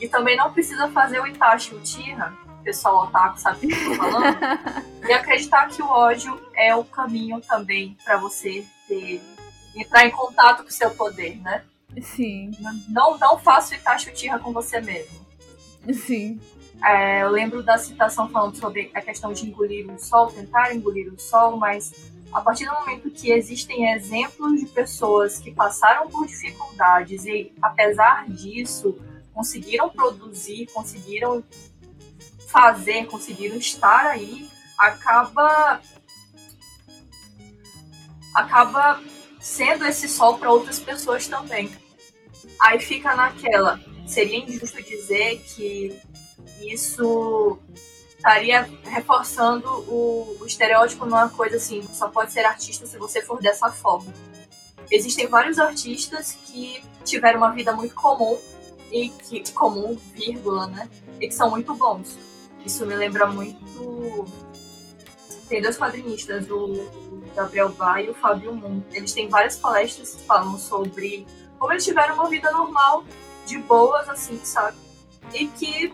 E também não precisa fazer o Itachi Uchiha, pessoal otaku sabe o que eu tô falando, e acreditar que o ódio é o caminho também para você ter, entrar em contato com o seu poder, né? Sim. Não, não faça Uchiha com você mesmo. Sim. É, eu lembro da citação falando sobre a questão de engolir o sol, tentar engolir o sol, mas a partir do momento que existem exemplos de pessoas que passaram por dificuldades e, apesar disso, conseguiram produzir, conseguiram fazer, conseguiram estar aí, acaba acaba sendo esse sol para outras pessoas também. Aí fica naquela, seria injusto dizer que isso estaria reforçando o, o estereótipo numa coisa assim, só pode ser artista se você for dessa forma. Existem vários artistas que tiveram uma vida muito comum e que comum, vírgula, né? E que são muito bons. Isso me lembra muito tem dois quadrinistas, o Gabriel Vai e o Fábio Moon. Eles têm várias palestras que falam sobre como eles tiveram uma vida normal, de boas, assim, sabe? E que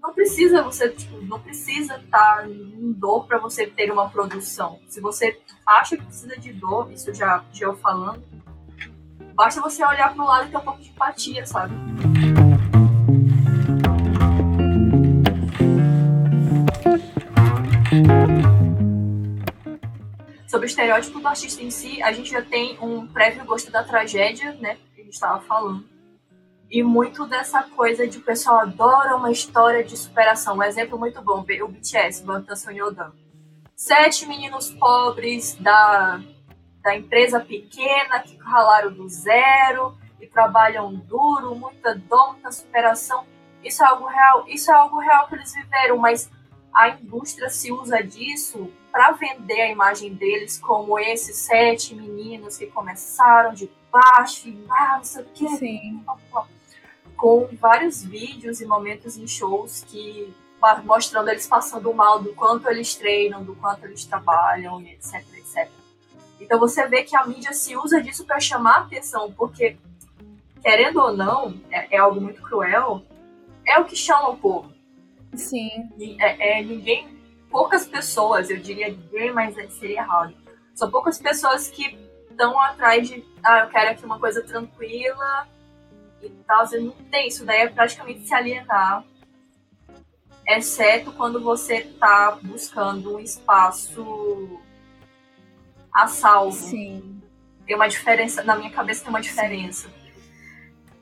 não precisa você, tipo, não precisa estar tá em dor para você ter uma produção. Se você acha que precisa de dor, isso já, já eu falando, basta você olhar para o lado e ter um pouco de empatia, sabe? Sobre o estereótipo do artista em si, a gente já tem um prévio gosto da tragédia, né? Que a gente estava falando e muito dessa coisa de o pessoal adora uma história de superação. Um exemplo muito bom, o BTS, Bangtan Yodan. Sete meninos pobres da, da empresa pequena que ralaram do zero e trabalham duro, muita dor, muita superação. Isso é algo real, isso é algo real que eles viveram, mas a indústria se usa disso para vender a imagem deles como esses sete meninos que começaram de baixo e ah, não sei o quê. Sim com vários vídeos e momentos em shows que mostrando eles passando mal do quanto eles treinam, do quanto eles trabalham etc, etc. Então você vê que a mídia se usa disso para chamar atenção, porque querendo ou não, é, é, algo muito cruel, é o que chama o povo. Sim. É, é, ninguém, poucas pessoas, eu diria ninguém, mas seria errado. São poucas pessoas que estão atrás de, ah, eu quero aqui uma coisa tranquila, e tal, você não tem isso, daí é praticamente se alienar, exceto quando você está buscando um espaço a salvo. Sim. Tem uma diferença, na minha cabeça tem uma diferença.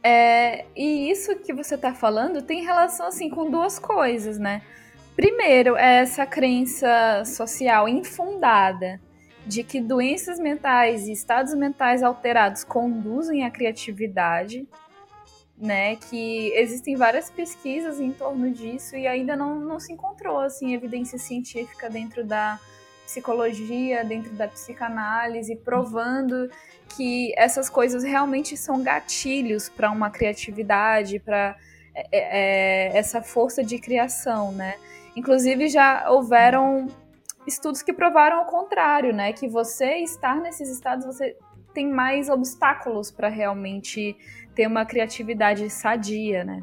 É, e isso que você está falando tem relação assim com duas coisas, né? Primeiro, é essa crença social infundada de que doenças mentais e estados mentais alterados conduzem à criatividade, né? Que existem várias pesquisas em torno disso e ainda não, não se encontrou assim evidência científica dentro da psicologia, dentro da psicanálise, provando que essas coisas realmente são gatilhos para uma criatividade, para é, é, é, essa força de criação, né? Inclusive já houveram estudos que provaram o contrário, né? Que você estar nesses estados, você tem mais obstáculos para realmente ter uma criatividade sadia, né?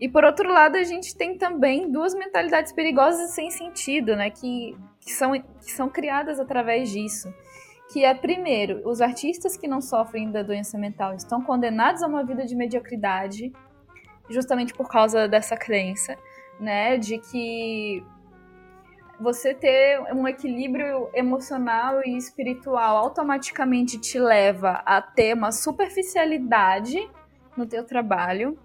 E por outro lado, a gente tem também duas mentalidades perigosas sem sentido, né? Que, que, são, que são criadas através disso. Que é, primeiro, os artistas que não sofrem da doença mental estão condenados a uma vida de mediocridade, justamente por causa dessa crença, né? De que você ter um equilíbrio emocional e espiritual automaticamente te leva a ter uma superficialidade no teu trabalho,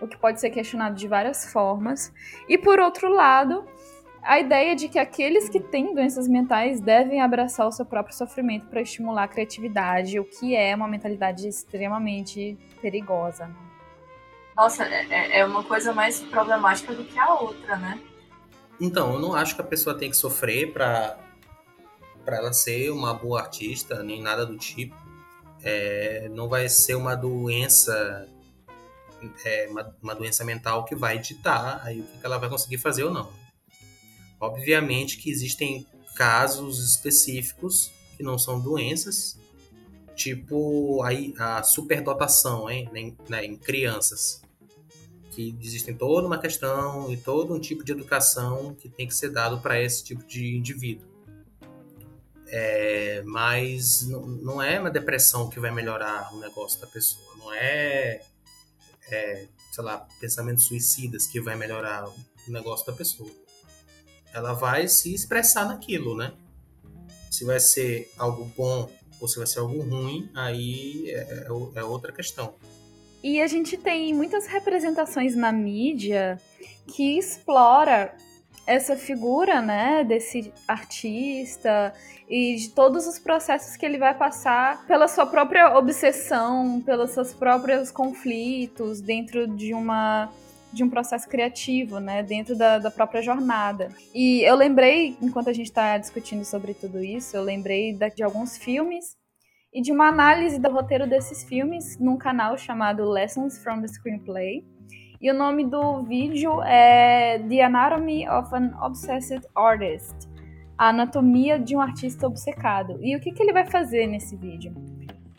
o que pode ser questionado de várias formas. E por outro lado, a ideia de que aqueles que têm doenças mentais devem abraçar o seu próprio sofrimento para estimular a criatividade, o que é uma mentalidade extremamente perigosa. Nossa, é, é, é uma coisa mais problemática do que a outra, né? Então, eu não acho que a pessoa tem que sofrer para para ela ser uma boa artista, nem nada do tipo. É, não vai ser uma doença é, uma, uma, doença mental que vai ditar aí o que ela vai conseguir fazer ou não. Obviamente que existem casos específicos que não são doenças, tipo a, a superdotação hein, em, né, em crianças que existem toda uma questão e todo um tipo de educação que tem que ser dado para esse tipo de indivíduo. É, mas não é uma depressão que vai melhorar o negócio da pessoa, não é, é, sei lá, pensamentos suicidas que vai melhorar o negócio da pessoa. Ela vai se expressar naquilo, né? Se vai ser algo bom ou se vai ser algo ruim, aí é, é, é outra questão. E a gente tem muitas representações na mídia que explora essa figura, né, desse artista e de todos os processos que ele vai passar pela sua própria obsessão, pelos seus próprios conflitos dentro de uma de um processo criativo, né, dentro da, da própria jornada. E eu lembrei, enquanto a gente está discutindo sobre tudo isso, eu lembrei de alguns filmes e de uma análise do roteiro desses filmes num canal chamado Lessons from the Screenplay. E o nome do vídeo é The Anatomy of an Obsessed Artist A Anatomia de um Artista Obcecado. E o que, que ele vai fazer nesse vídeo?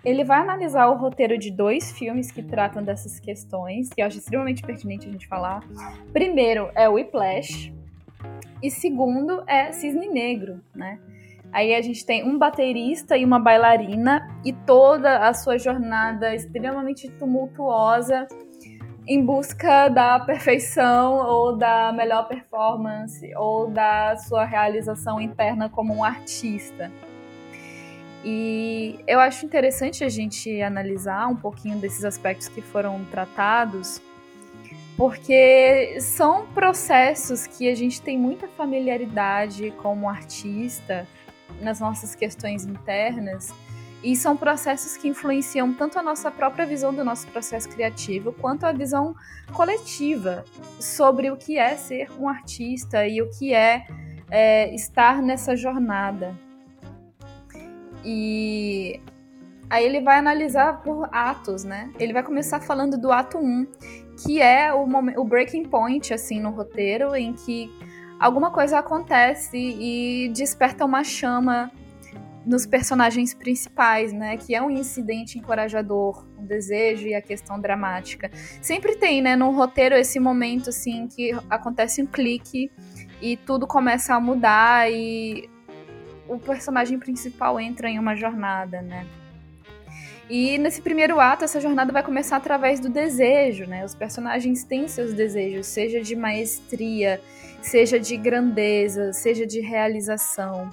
Ele vai analisar o roteiro de dois filmes que tratam dessas questões, que eu acho extremamente pertinente a gente falar. Primeiro é Whiplash, e segundo é Cisne Negro, né? Aí a gente tem um baterista e uma bailarina e toda a sua jornada extremamente tumultuosa em busca da perfeição ou da melhor performance ou da sua realização interna como um artista. E eu acho interessante a gente analisar um pouquinho desses aspectos que foram tratados, porque são processos que a gente tem muita familiaridade como artista nas nossas questões internas. E são processos que influenciam tanto a nossa própria visão do nosso processo criativo, quanto a visão coletiva sobre o que é ser um artista e o que é, é estar nessa jornada. E aí ele vai analisar por atos, né? Ele vai começar falando do ato 1, que é o, o breaking point, assim, no roteiro, em que alguma coisa acontece e desperta uma chama nos personagens principais, né? Que é um incidente encorajador, um desejo e a questão dramática. Sempre tem, né, no roteiro esse momento assim que acontece um clique e tudo começa a mudar e o personagem principal entra em uma jornada, né? E nesse primeiro ato, essa jornada vai começar através do desejo, né? Os personagens têm seus desejos, seja de maestria, seja de grandeza, seja de realização.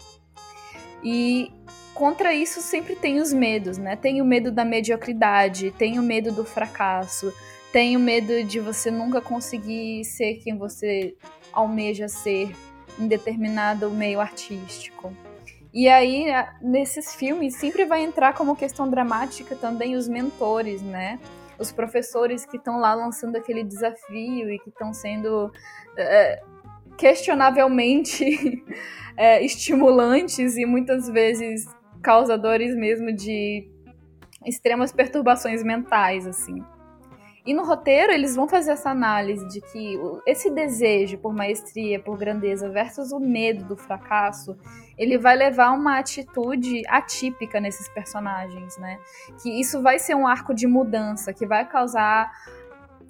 E contra isso sempre tem os medos, né? Tem o medo da mediocridade, tem o medo do fracasso, tem o medo de você nunca conseguir ser quem você almeja ser em determinado meio artístico. E aí, nesses filmes, sempre vai entrar como questão dramática também os mentores, né? Os professores que estão lá lançando aquele desafio e que estão sendo é, questionavelmente é, estimulantes e muitas vezes causadores mesmo de extremas perturbações mentais, assim. E no roteiro eles vão fazer essa análise de que esse desejo por maestria, por grandeza versus o medo do fracasso, ele vai levar uma atitude atípica nesses personagens, né? Que isso vai ser um arco de mudança, que vai causar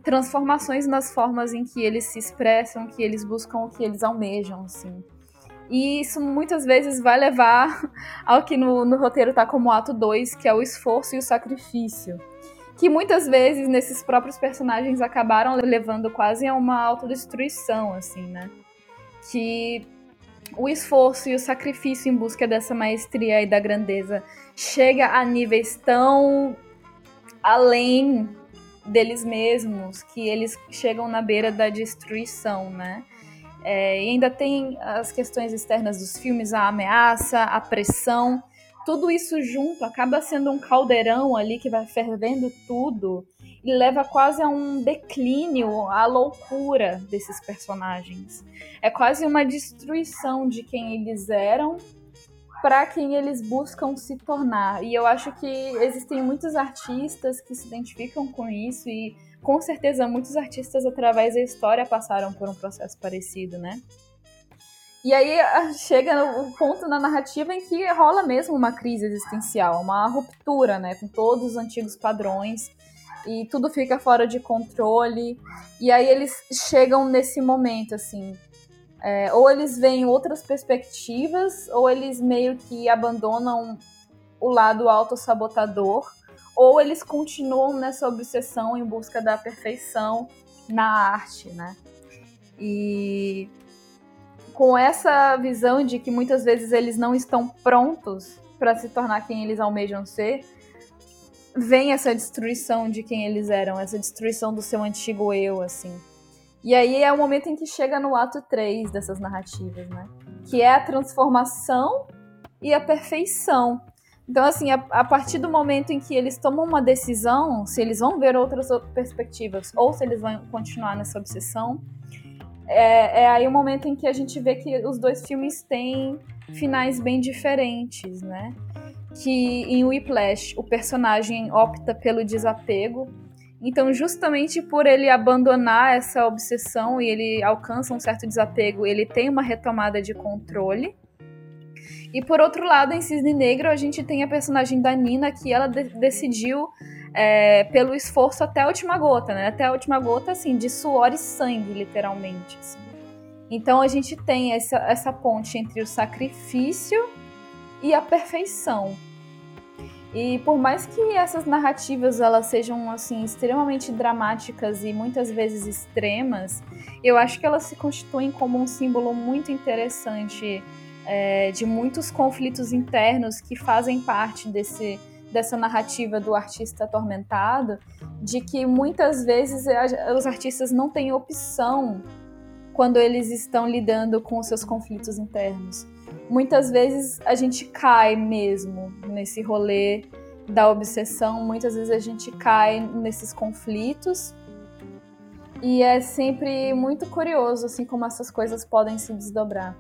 transformações nas formas em que eles se expressam, que eles buscam o que eles almejam, assim. E isso muitas vezes vai levar ao que no, no roteiro tá como ato 2, que é o esforço e o sacrifício que muitas vezes nesses próprios personagens acabaram levando quase a uma autodestruição, assim, né? Que o esforço e o sacrifício em busca dessa maestria e da grandeza chega a níveis tão além deles mesmos que eles chegam na beira da destruição, né? É, e ainda tem as questões externas dos filmes, a ameaça, a pressão tudo isso junto acaba sendo um caldeirão ali que vai fervendo tudo e leva quase a um declínio, à loucura desses personagens. É quase uma destruição de quem eles eram para quem eles buscam se tornar. E eu acho que existem muitos artistas que se identificam com isso e com certeza muitos artistas através da história passaram por um processo parecido, né? E aí chega o ponto na narrativa em que rola mesmo uma crise existencial, uma ruptura, né, com todos os antigos padrões e tudo fica fora de controle. E aí eles chegam nesse momento assim, é, ou eles veem outras perspectivas, ou eles meio que abandonam o lado autossabotador, ou eles continuam nessa obsessão em busca da perfeição na arte, né? E com essa visão de que muitas vezes eles não estão prontos para se tornar quem eles almejam ser, vem essa destruição de quem eles eram, essa destruição do seu antigo eu, assim. E aí é o momento em que chega no ato 3 dessas narrativas, né? Que é a transformação e a perfeição. Então, assim, a, a, partir do momento em que eles tomam uma decisão, se eles vão ver outras perspectivas ou se eles vão continuar nessa obsessão, é, é aí o momento em que a gente vê que os dois filmes têm finais bem diferentes, né? Que em Whiplash o personagem opta pelo desapego. Então, justamente por ele abandonar essa obsessão e ele alcança um certo desapego, ele tem uma retomada de controle. E por outro lado, em Cisne Negro, a gente tem a personagem da Nina que ela de decidiu é, pelo esforço até a última gota, né? Até a última gota, assim, de suor e sangue, literalmente. Assim. Então a gente tem essa, essa ponte entre o sacrifício e a perfeição. E por mais que essas narrativas elas sejam assim extremamente dramáticas e muitas vezes extremas, eu acho que elas se constituem como um símbolo muito interessante é, de muitos conflitos internos que fazem parte desse dessa narrativa do artista atormentado, de que muitas vezes os artistas não têm opção quando eles estão lidando com os seus conflitos internos. Muitas vezes a gente cai mesmo nesse rolê da obsessão, muitas vezes a gente cai nesses conflitos. E é sempre muito curioso assim como essas coisas podem se desdobrar.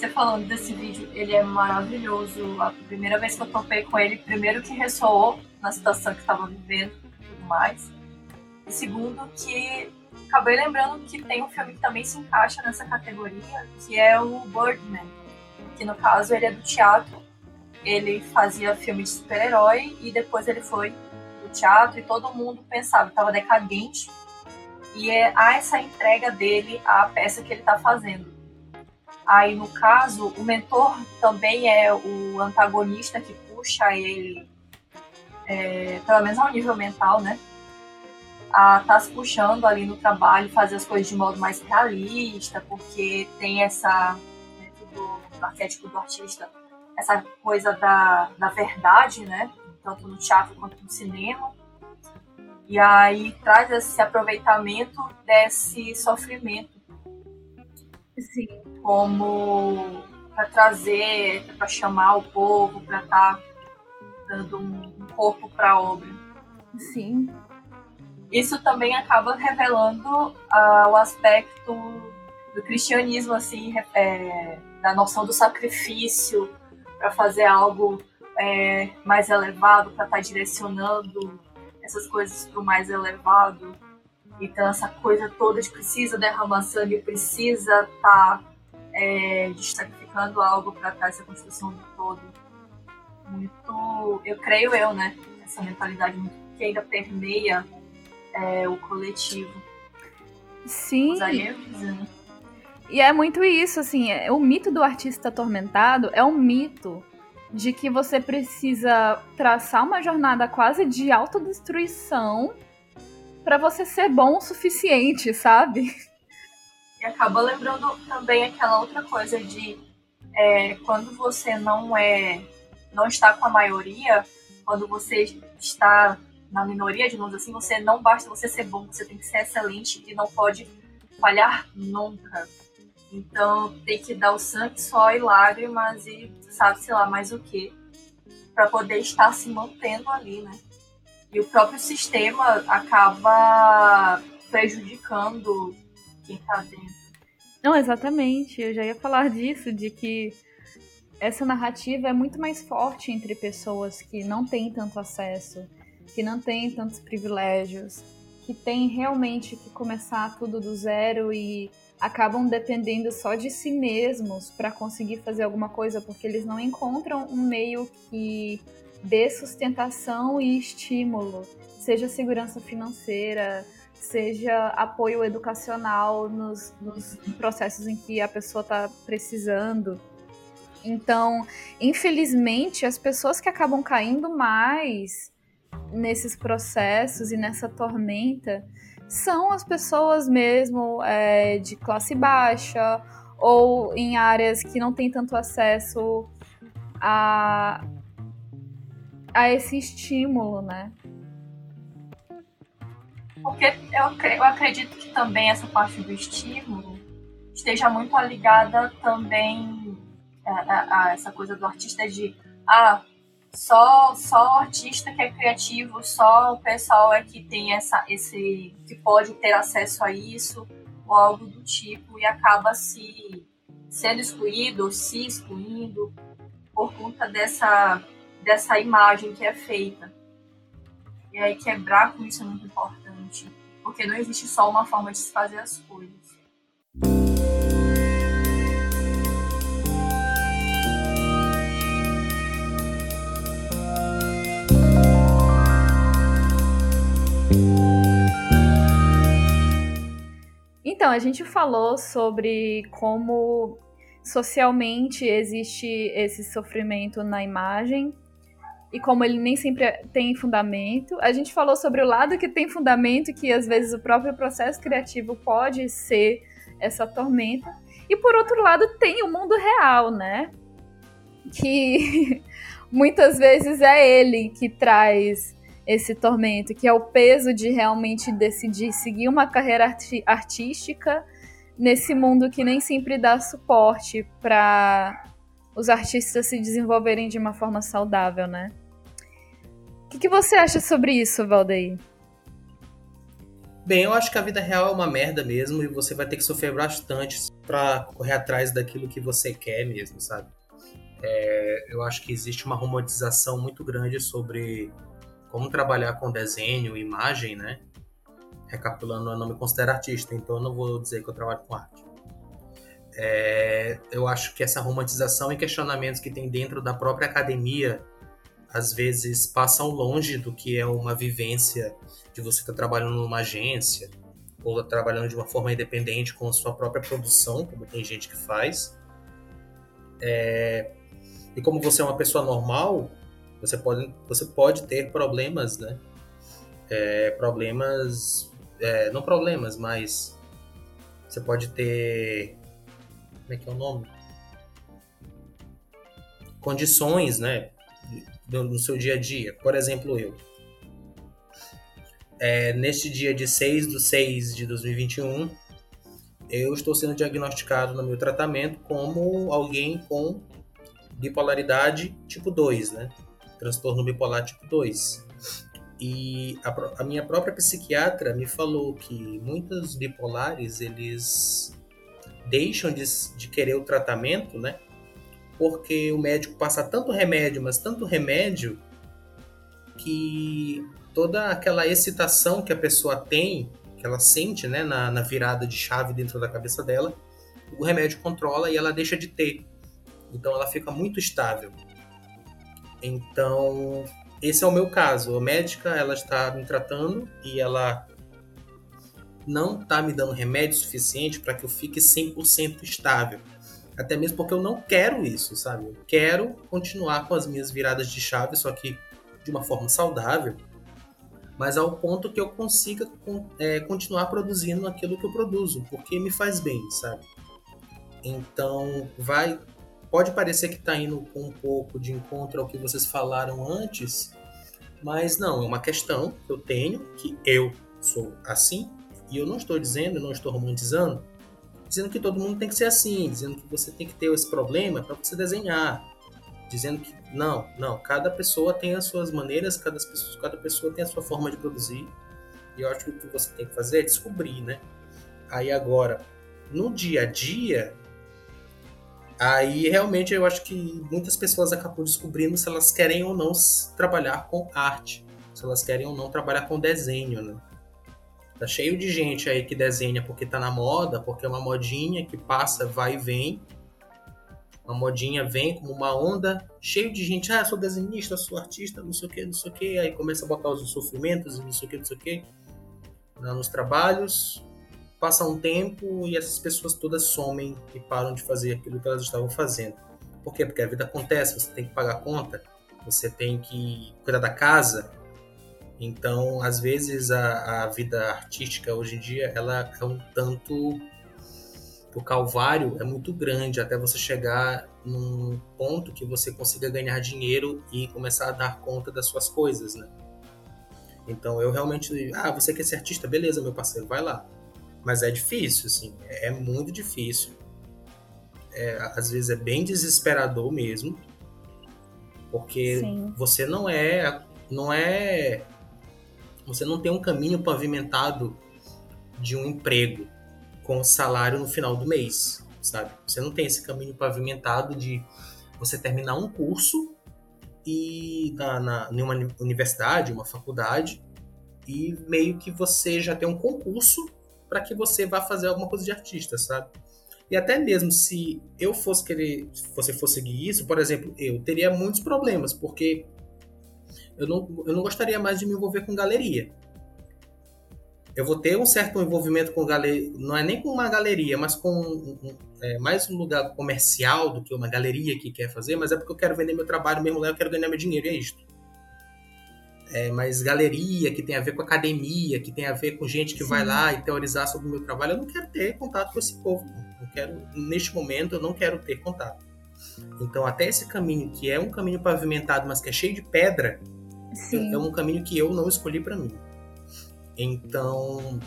Você falando desse vídeo, ele é maravilhoso. A primeira vez que eu topei com ele, primeiro que ressoou na situação que estava vivendo e tudo mais. E segundo que acabei lembrando que tem um filme que também se encaixa nessa categoria, que é o Birdman. Que no caso ele é do teatro. Ele fazia filme de super-herói e depois ele foi do teatro e todo mundo pensava que estava decadente. E é a essa entrega dele à peça que ele está fazendo Aí, no caso, o mentor também é o antagonista que puxa ele, é, pelo menos ao nível mental, né? A tá se puxando ali no trabalho, fazer as coisas de modo mais realista, porque tem essa, dentro do, do arquétipo do artista, essa coisa da, da verdade, né? Tanto no teatro quanto no cinema. E aí traz esse aproveitamento desse sofrimento. Sim. Como para trazer, para chamar o povo, para estar tá dando um corpo para a obra. Sim. Isso também acaba revelando uh, o aspecto do cristianismo, assim, é, da noção do sacrifício para fazer algo é, mais elevado, para estar tá direcionando essas coisas para o mais elevado. Então, essa coisa toda de precisa derramar sangue, precisa estar tá, é, sacrificando algo para estar essa construção do todo. Muito, eu creio eu, né? Essa mentalidade que ainda permeia é, o coletivo. Sim. Usaria dizendo. E é muito isso, assim, é, o mito do artista atormentado é um mito de que você precisa traçar uma jornada quase de autodestruição para você ser bom o suficiente, sabe? E acaba lembrando também aquela outra coisa de é, quando você não é, não está com a maioria, quando você está na minoria, digamos assim, você não basta você ser bom, você tem que ser excelente e não pode falhar nunca. Então tem que dar o sangue, só e lágrimas e sabe-se lá mais o que para poder estar se mantendo ali, né? E o próprio sistema acaba prejudicando quem está dentro. Não, exatamente. Eu já ia falar disso, de que essa narrativa é muito mais forte entre pessoas que não têm tanto acesso, que não têm tantos privilégios, que têm realmente que começar tudo do zero e acabam dependendo só de si mesmos para conseguir fazer alguma coisa, porque eles não encontram um meio que dê sustentação e estímulo, seja segurança financeira, seja apoio educacional nos, nos processos em que a pessoa está precisando. Então, infelizmente, as pessoas que acabam caindo mais nesses processos e nessa tormenta são as pessoas mesmo é, de classe baixa ou em áreas que não têm tanto acesso a, a esse estímulo, né? Porque eu, eu acredito que também essa parte do estímulo esteja muito ligada também a, a, a essa coisa do artista de ah, só só o artista que é criativo, só o pessoal é que tem essa esse que pode ter acesso a isso ou algo do tipo e acaba se sendo excluído ou se excluindo por conta dessa dessa imagem que é feita. E aí quebrar com isso é muito importante, porque não existe só uma forma de se fazer as coisas. Então, a gente falou sobre como socialmente existe esse sofrimento na imagem e como ele nem sempre tem fundamento. A gente falou sobre o lado que tem fundamento, que às vezes o próprio processo criativo pode ser essa tormenta. E por outro lado, tem o mundo real, né? Que muitas vezes é ele que traz esse tormento, que é o peso de realmente decidir seguir uma carreira arti artística nesse mundo que nem sempre dá suporte para os artistas se desenvolverem de uma forma saudável, né? O que, que você acha sobre isso, Valdeir? Bem, eu acho que a vida real é uma merda mesmo e você vai ter que sofrer bastante para correr atrás daquilo que você quer mesmo, sabe? É, eu acho que existe uma romantização muito grande sobre como trabalhar com desenho, imagem, né? Recapitulando, eu não me considero artista, então eu não vou dizer que eu trabalho com arte. É, eu acho que essa romantização e questionamentos que tem dentro da própria academia às vezes passam longe do que é uma vivência de você estar tá trabalhando numa agência ou trabalhando de uma forma independente com a sua própria produção, como tem gente que faz. É, e como você é uma pessoa normal, você pode, você pode ter problemas, né? É, problemas, é, não problemas, mas você pode ter, como é que é o nome? condições, né, no seu dia a dia. Por exemplo, eu. É, neste dia de 6 de 6 de 2021, eu estou sendo diagnosticado no meu tratamento como alguém com bipolaridade tipo 2, né? Transtorno bipolar tipo 2. E a, a, minha própria psiquiatra me falou que muitos bipolares, eles deixam de, de querer o tratamento, né? Porque o médico passa tanto remédio, mas tanto remédio, que toda aquela excitação que a pessoa tem, que ela sente né, na, na virada de chave dentro da cabeça dela, o remédio controla e ela deixa de ter. Então ela fica muito estável. Então, esse é o meu caso. A médica, ela está me tratando e ela não está me dando remédio suficiente para que eu fique 100% estável. Até mesmo porque eu não quero isso, sabe? Eu quero continuar com as minhas viradas de chave, só que de uma forma saudável, mas ao ponto que eu consiga é, continuar produzindo aquilo que eu produzo, porque me faz bem, sabe? Então, vai pode parecer que está indo com um pouco de encontro ao que vocês falaram antes, mas não, é uma questão que eu tenho, que eu sou assim, e eu não estou dizendo, não estou romantizando, dizendo que todo mundo tem que ser assim, dizendo que você tem que ter esse problema para você desenhar, dizendo que não, não, cada pessoa tem as suas maneiras, cada pessoa, cada pessoa tem a sua forma de produzir, e eu acho que o que você tem que fazer é descobrir, né? Aí agora, no dia a dia, Aí realmente eu acho que muitas pessoas acabam descobrindo se elas querem ou não trabalhar com arte, se elas querem ou não trabalhar com desenho, né? Tá cheio de gente aí que desenha porque tá na moda, porque é uma modinha que passa, vai e vem. Uma modinha vem como uma onda, cheio de gente, ah, sou desenhista, sou artista, não sei o que, não sei o que, aí começa a botar os sofrimentos e não sei o que, não sei o que, nos trabalhos, passa um tempo e essas pessoas todas somem e param de fazer aquilo que elas estavam fazendo. Por quê? Porque a vida acontece, você tem que pagar a conta, você tem que cuidar da casa. Então, às vezes, a, a vida artística hoje em dia, ela é um tanto... O calvário é muito grande até você chegar num ponto que você consiga ganhar dinheiro e começar a dar conta das suas coisas, né? Então, eu realmente... Ah, você quer ser artista? Beleza, meu parceiro, vai lá mas é difícil, assim, é muito difícil. É, às vezes é bem desesperador mesmo, porque Sim. você não é, não é, você não tem um caminho pavimentado de um emprego com salário no final do mês, sabe? Você não tem esse caminho pavimentado de você terminar um curso e na, na em uma universidade, uma faculdade e meio que você já tem um concurso para que você vá fazer alguma coisa de artista, sabe? E até mesmo se eu fosse querer, se você fosse seguir isso, por exemplo, eu teria muitos problemas, porque eu não, eu não gostaria mais de me envolver com galeria. Eu vou ter um certo envolvimento com galeria, não é nem com uma galeria, mas com um, um, é, mais um lugar comercial do que uma galeria que quer fazer, mas é porque eu quero vender meu trabalho mesmo lá, eu quero ganhar meu dinheiro, e é isto é, mais galeria, que tem a ver com academia, que tem a ver com gente que Sim. vai lá e teorizar sobre o meu trabalho, eu não quero ter contato com esse povo. Quero, neste momento, eu não quero ter contato. Então, até esse caminho, que é um caminho pavimentado, mas que é cheio de pedra, é um caminho que eu não escolhi para mim. Então,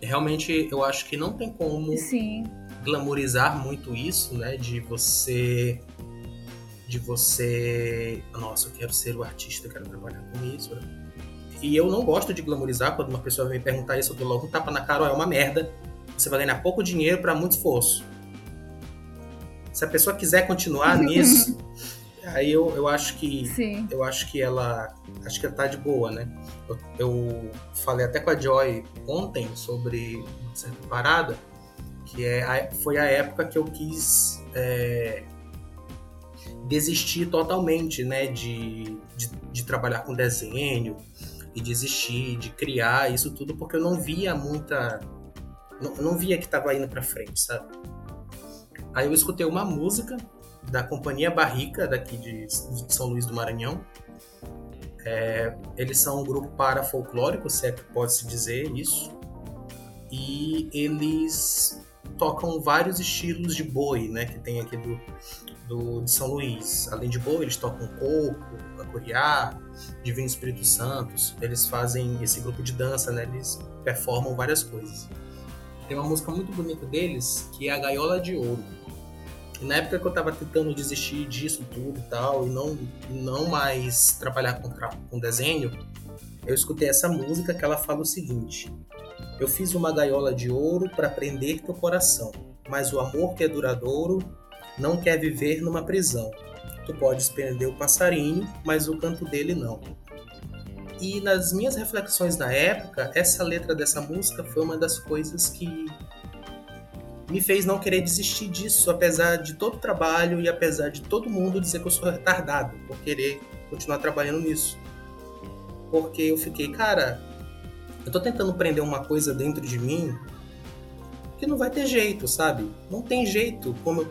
realmente, eu acho que não tem como Sim. glamorizar muito isso, né? De você de você, nossa, eu quero ser o artista, eu quero trabalhar com isso. Né? E eu não gosto de glamorizar quando uma pessoa vem me perguntar isso, eu dou logo um tapa na cara, ó, é uma merda. Você vai ganhar pouco dinheiro para muito esforço. Se a pessoa quiser continuar nisso, aí eu, eu acho que Sim. eu acho que ela acho que ela tá de boa, né? Eu, eu falei até com a Joy ontem sobre uma certa parada que é foi a época que eu quis é, desistir totalmente, né, de, de, de, trabalhar com desenho e desistir de criar isso tudo porque eu não via muita, não, não via que estava indo para frente, sabe? Aí eu escutei uma música da companhia Barrica daqui de, de São Luís do Maranhão. É, eles são um grupo para folclórico, se é que pode se dizer isso. E eles tocam vários estilos de boi, né? Que tem aqui do, do, de São Luís. Além de boa, eles tocam coco, acuriá, Divino Espírito Santos. Eles fazem esse grupo de dança, né? Eles performam várias coisas. Tem uma música muito bonita deles, que é a Gaiola de Ouro. E na época que eu tava tentando desistir disso tudo e tal, e não, não mais trabalhar com, com desenho, eu escutei essa música que ela fala o seguinte: Eu fiz uma gaiola de ouro para prender teu coração, mas o amor que é duradouro não quer viver numa prisão. Tu podes prender o passarinho, mas o canto dele não. E nas minhas reflexões na época, essa letra dessa música foi uma das coisas que me fez não querer desistir disso, apesar de todo o trabalho e apesar de todo mundo dizer que eu sou retardado por querer continuar trabalhando nisso. Porque eu fiquei, cara, eu tô tentando prender uma coisa dentro de mim que não vai ter jeito, sabe? Não tem jeito como eu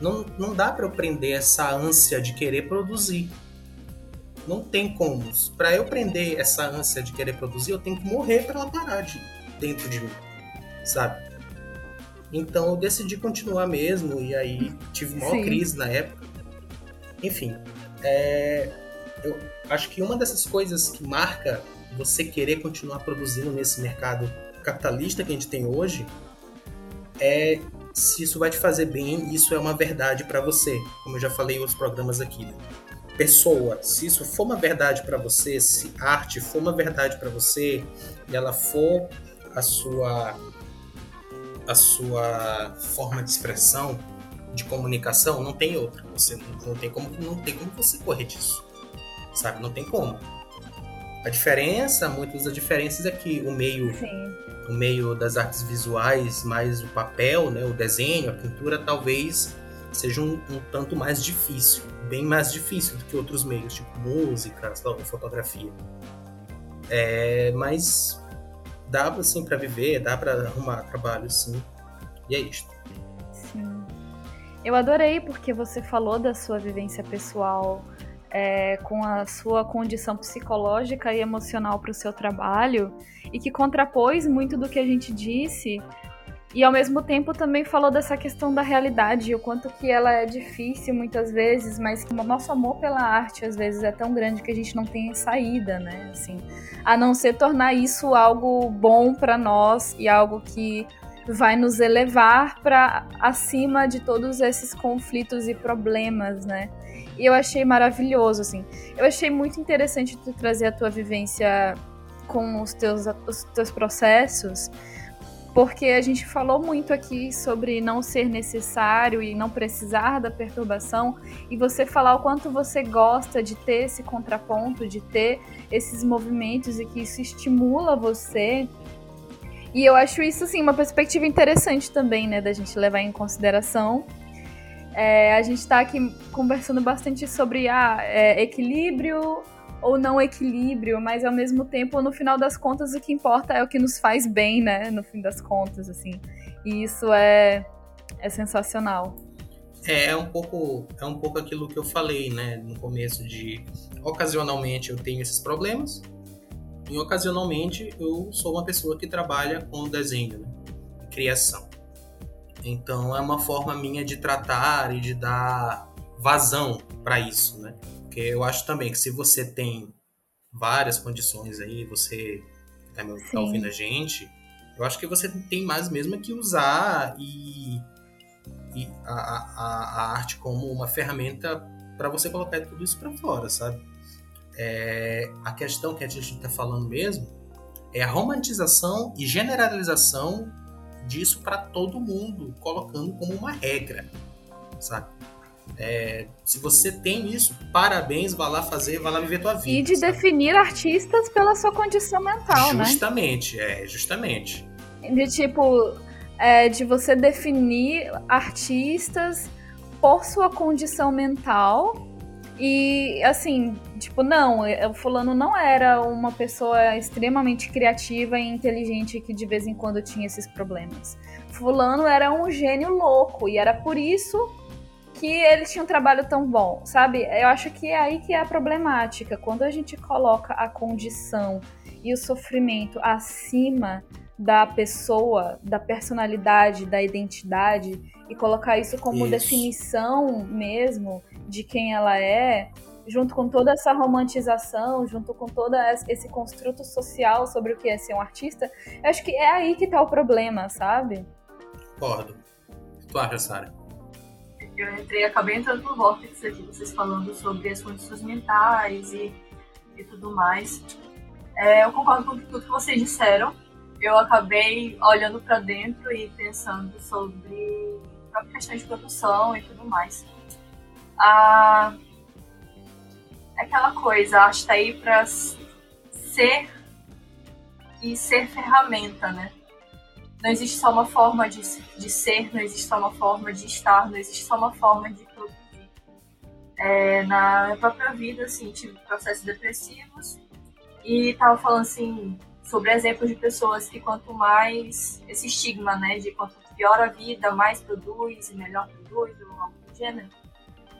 não, não dá para eu prender essa ânsia de querer produzir. Não tem como. Para eu prender essa ânsia de querer produzir, eu tenho que morrer para ela parar de, dentro de mim, sabe? Então eu decidi continuar mesmo e aí tive maior Sim. crise na época. Enfim, é, eu acho que uma dessas coisas que marca você querer continuar produzindo nesse mercado capitalista que a gente tem hoje é se isso vai te fazer bem, isso é uma verdade para você, como eu já falei em outros programas aqui. Pessoa, se isso for uma verdade para você, se arte for uma verdade para você e ela for a sua a sua forma de expressão, de comunicação, não tem outra. Você não, tem como não tem como você correr disso. Sabe? Não tem como. A diferença, muitas das diferenças é que o meio Sim no meio das artes visuais, mais o papel, né, o desenho, a pintura, talvez seja um, um tanto mais difícil, bem mais difícil do que outros meios, tipo música, fotografia. É, mas dá assim para viver, dá para arrumar trabalho, sim. E é isso. Sim. Eu adorei porque você falou da sua vivência pessoal é, com a sua condição psicológica e emocional para o seu trabalho e que contrapôs muito do que a gente disse e ao mesmo tempo também falou dessa questão da realidade, o quanto que ela é difícil muitas vezes, mas o nosso amor pela arte às vezes é tão grande que a gente não tem saída, né? Assim, a não ser tornar isso algo bom para nós e algo que vai nos elevar para acima de todos esses conflitos e problemas, né? E eu achei maravilhoso, assim. Eu achei muito interessante tu trazer a tua vivência com os teus, os teus processos, porque a gente falou muito aqui sobre não ser necessário e não precisar da perturbação, e você falar o quanto você gosta de ter esse contraponto, de ter esses movimentos e que isso estimula você. E eu acho isso, assim, uma perspectiva interessante também, né, da gente levar em consideração é, a gente está aqui conversando bastante sobre ah, é, equilíbrio ou não equilíbrio, mas ao mesmo tempo, no final das contas, o que importa é o que nos faz bem, né? No fim das contas, assim. E isso é, é sensacional. É, é um pouco é um pouco aquilo que eu falei, né, no começo de ocasionalmente eu tenho esses problemas e ocasionalmente eu sou uma pessoa que trabalha com desenho, né, criação. Então é uma forma minha de tratar e de dar vazão para isso, né? Porque eu acho também que se você tem várias condições aí, você tá, tá ouvindo a gente, eu acho que você tem mais mesmo que usar e, e a, a, a, arte como uma ferramenta para você colocar tudo isso para fora, sabe? É, a questão que a gente está falando mesmo é a romantização e generalização disso para todo mundo, colocando como uma regra, sabe? É, se você tem isso, parabéns, vá lá fazer, vá lá viver tua vida. E de sabe? definir artistas pela sua condição mental, justamente, né? Justamente, é, justamente. De tipo, é, de você definir artistas por sua condição mental e assim, tipo, não, o fulano não era uma pessoa extremamente criativa e inteligente que de vez em quando tinha esses problemas. Fulano era um gênio louco e era por isso que ele tinha um trabalho tão bom, sabe? Eu acho que é aí que é a problemática. Quando a gente coloca a condição e o sofrimento acima da pessoa, da personalidade, da identidade e colocar isso como isso. definição mesmo de quem ela é, junto com toda essa romantização, junto com todo esse construto social sobre o que é ser um artista, eu acho que é aí que tá o problema, sabe? Concordo. O que tu acha, Sara? Eu entrei, acabei entrando no Vortex aqui, vocês falando sobre as condições mentais e, e tudo mais. É, eu concordo com tudo que vocês disseram. Eu acabei olhando para dentro e pensando sobre a questão de produção e tudo mais. Ah, é aquela coisa, a arte está aí para ser e ser ferramenta, né? Não existe só uma forma de, de ser, não existe só uma forma de estar, não existe só uma forma de produzir. É, na própria vida, assim, tive processos depressivos e tava falando, assim, sobre exemplos de pessoas que quanto mais esse estigma, né, de quanto pior a vida, mais produz e melhor produz, ou algo do gênero.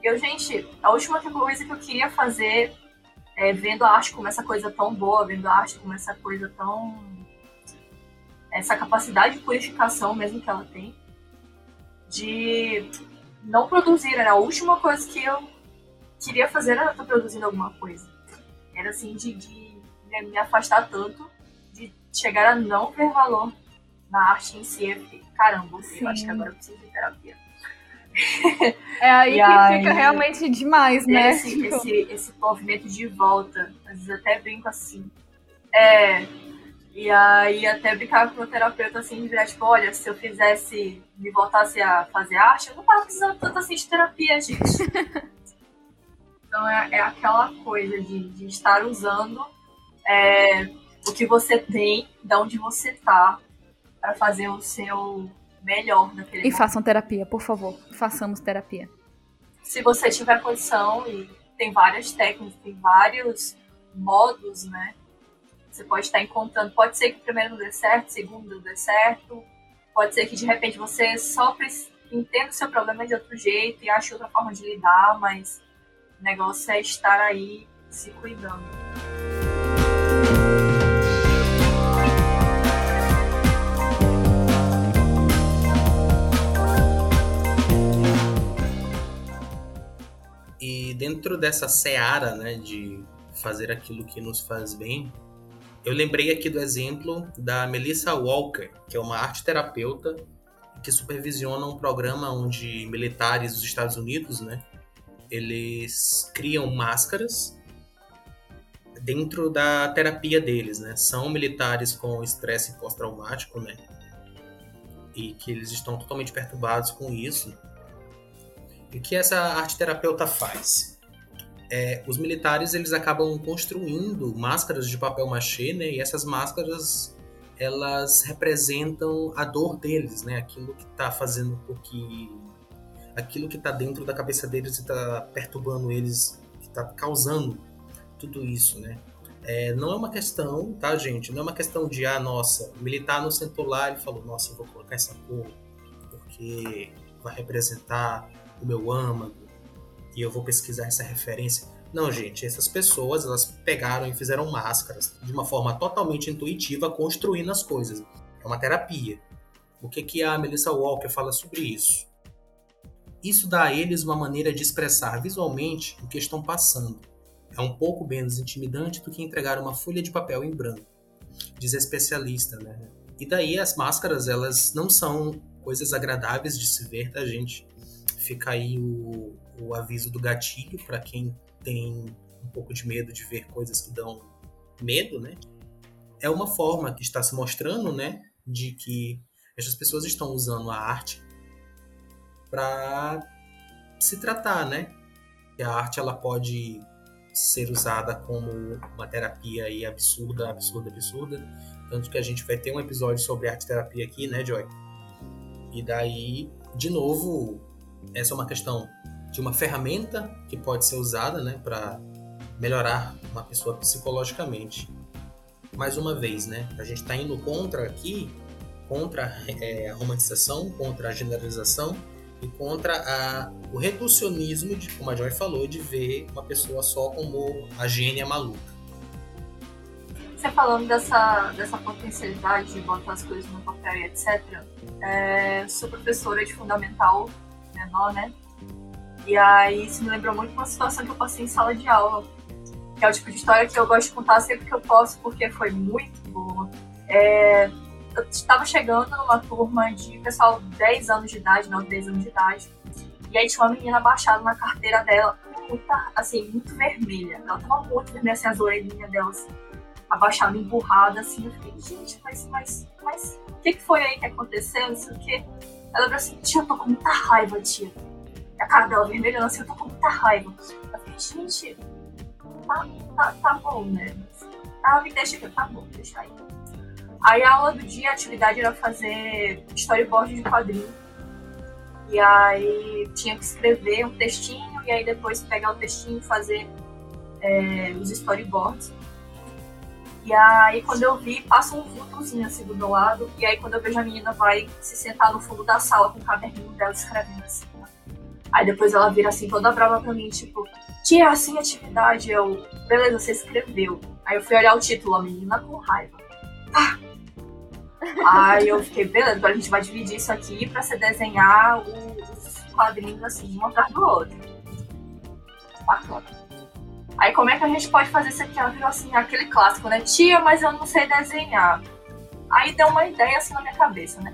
Eu, gente, a última coisa que eu queria fazer é, vendo a arte como essa coisa tão boa, vendo a arte como essa coisa tão. Essa capacidade de purificação mesmo que ela tem, de não produzir. Era a última coisa que eu queria fazer era estar produzindo alguma coisa. Era assim, de, de me afastar tanto, de chegar a não ver valor na arte em si. Eu fiquei, caramba, eu acho que agora eu preciso de terapia. É aí que aí, fica realmente demais, né? Esse, tipo... esse, esse movimento de volta. Às vezes até brinco assim. É. E aí até brincava com o terapeuta assim, de virar, tipo, olha, se eu fizesse, me voltasse a fazer arte, eu não tava precisando tanto assim de terapia, gente. então é, é aquela coisa de, de estar usando é, o que você tem, de onde você tá, para fazer o seu melhor naquele E momento. façam terapia, por favor. Façamos terapia. Se você tiver condição, e tem várias técnicas, tem vários modos, né? Você pode estar encontrando. Pode ser que o primeiro não dê certo, o segundo não dê certo. Pode ser que de repente você só entenda o seu problema de outro jeito e ache outra forma de lidar, mas o negócio é estar aí se cuidando. E dentro dessa seara, né, de fazer aquilo que nos faz bem, eu lembrei aqui do exemplo da Melissa Walker, que é uma arte terapeuta que supervisiona um programa onde militares dos Estados Unidos, né, eles criam máscaras dentro da terapia deles, né? São militares com estresse pós-traumático, né? E que eles estão totalmente perturbados com isso. O que essa arte terapeuta faz? É, os militares eles acabam construindo máscaras de papel machê, né? E essas máscaras elas representam a dor deles, né? Aquilo que está fazendo com que aquilo que está dentro da cabeça deles e está perturbando eles, que está causando tudo isso, né? É, não é uma questão, tá, gente? Não é uma questão de, ah, nossa, o militar não sentou lá e falou, nossa, eu vou colocar essa cor porque vai representar o meu âmago e eu vou pesquisar essa referência. Não, gente, essas pessoas elas pegaram e fizeram máscaras de uma forma totalmente intuitiva, construindo as coisas. É uma terapia. O que, que a Melissa Walker fala sobre isso? Isso dá a eles uma maneira de expressar visualmente o que estão passando. É um pouco menos intimidante do que entregar uma folha de papel em branco, diz a especialista, né? E daí as máscaras, elas não são coisas agradáveis de se ver, tá, gente? fica aí o, o aviso do gatilho para quem tem um pouco de medo de ver coisas que dão medo, né? É uma forma que está se mostrando, né, de que essas pessoas estão usando a arte para se tratar, né? Que a arte ela pode ser usada como uma terapia aí absurda, absurda, absurda. Tanto que a gente vai ter um episódio sobre arte terapia aqui, né, Joy? E daí, de novo, essa é uma questão de uma ferramenta que pode ser usada né, para melhorar uma pessoa psicologicamente. Mais uma vez, né, a gente está indo contra aqui, contra é, a romantização, contra a generalização e contra a, o reducionismo, de, como a Joy falou, de ver uma pessoa só como a gênia maluca. você falando dessa, dessa potencialidade de botar as coisas no papel e etc. É, sou professora de fundamental menor, né? E aí isso me lembrou muito uma situação que eu passei em sala de aula. Que é o tipo de história que eu gosto de contar sempre que eu posso, porque foi muito boa. É, eu estava chegando numa turma de pessoal 10 anos de idade, não 10 anos de idade. E aí tinha uma menina abaixada na carteira dela, muita, assim, muito vermelha. Ela tava muito vermelha, assim, as orelhinhas dela, assim, abaixada, emburrada, assim. Eu fiquei, gente, mas, mas, mas, o que, que foi aí que aconteceu? Não sei o quê. Ela falou assim, tia, eu tô com muita raiva, tia. A cara dela vermelha, assim, eu tô com muita raiva. Eu fiquei, gente, tá, tá, tá bom, né? Ah, me deixa que tá bom, deixa aí. Aí a aula do dia, a atividade era fazer storyboard de quadrinho. E aí tinha que escrever um textinho e aí depois pegar o textinho e fazer é, os storyboards. E aí quando eu vi, passa um vultozinho assim do meu lado. E aí quando eu vejo a menina vai se sentar no fundo da sala com o caderninho dela escrevendo assim. Aí depois ela vira assim toda brava pra mim, tipo, tia, assim atividade. Eu, beleza, você escreveu. Aí eu fui olhar o título, a menina com raiva. Ah, Aí eu fiquei, beleza, agora a gente vai dividir isso aqui pra você desenhar os quadrinhos assim, um atrás do outro. Bacana. Aí como é que a gente pode fazer isso aqui? Ela virou assim, aquele clássico, né? Tia, mas eu não sei desenhar. Aí deu uma ideia assim na minha cabeça, né?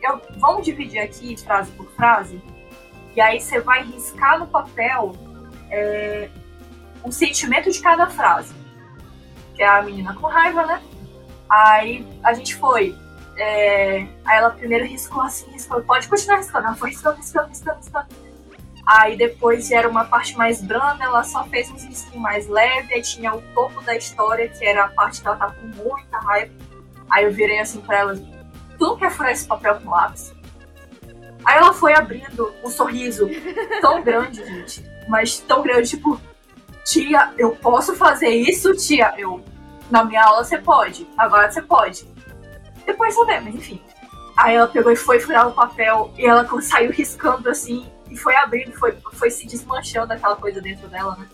Eu, vamos dividir aqui frase por frase, e aí você vai riscar no papel é, o sentimento de cada frase. Que é a menina com raiva, né? Aí a gente foi é, aí ela primeiro riscou assim, riscou, pode continuar riscando. Ela foi riscando, riscando, riscando, riscando. Aí depois era uma parte mais branda, ela só fez uns risquinhos mais leves, aí tinha o topo da história, que era a parte que ela tá com muita raiva. Aí eu virei assim pra ela, tu não quer furar esse papel com lápis? Aí ela foi abrindo um sorriso tão grande, gente, mas tão grande, tipo, tia, eu posso fazer isso, tia? Eu, na minha aula você pode, agora você pode. Depois lembro, enfim. Aí ela pegou e foi furar o papel e ela saiu riscando assim e foi abrindo, foi, foi se desmanchando aquela coisa dentro dela, né?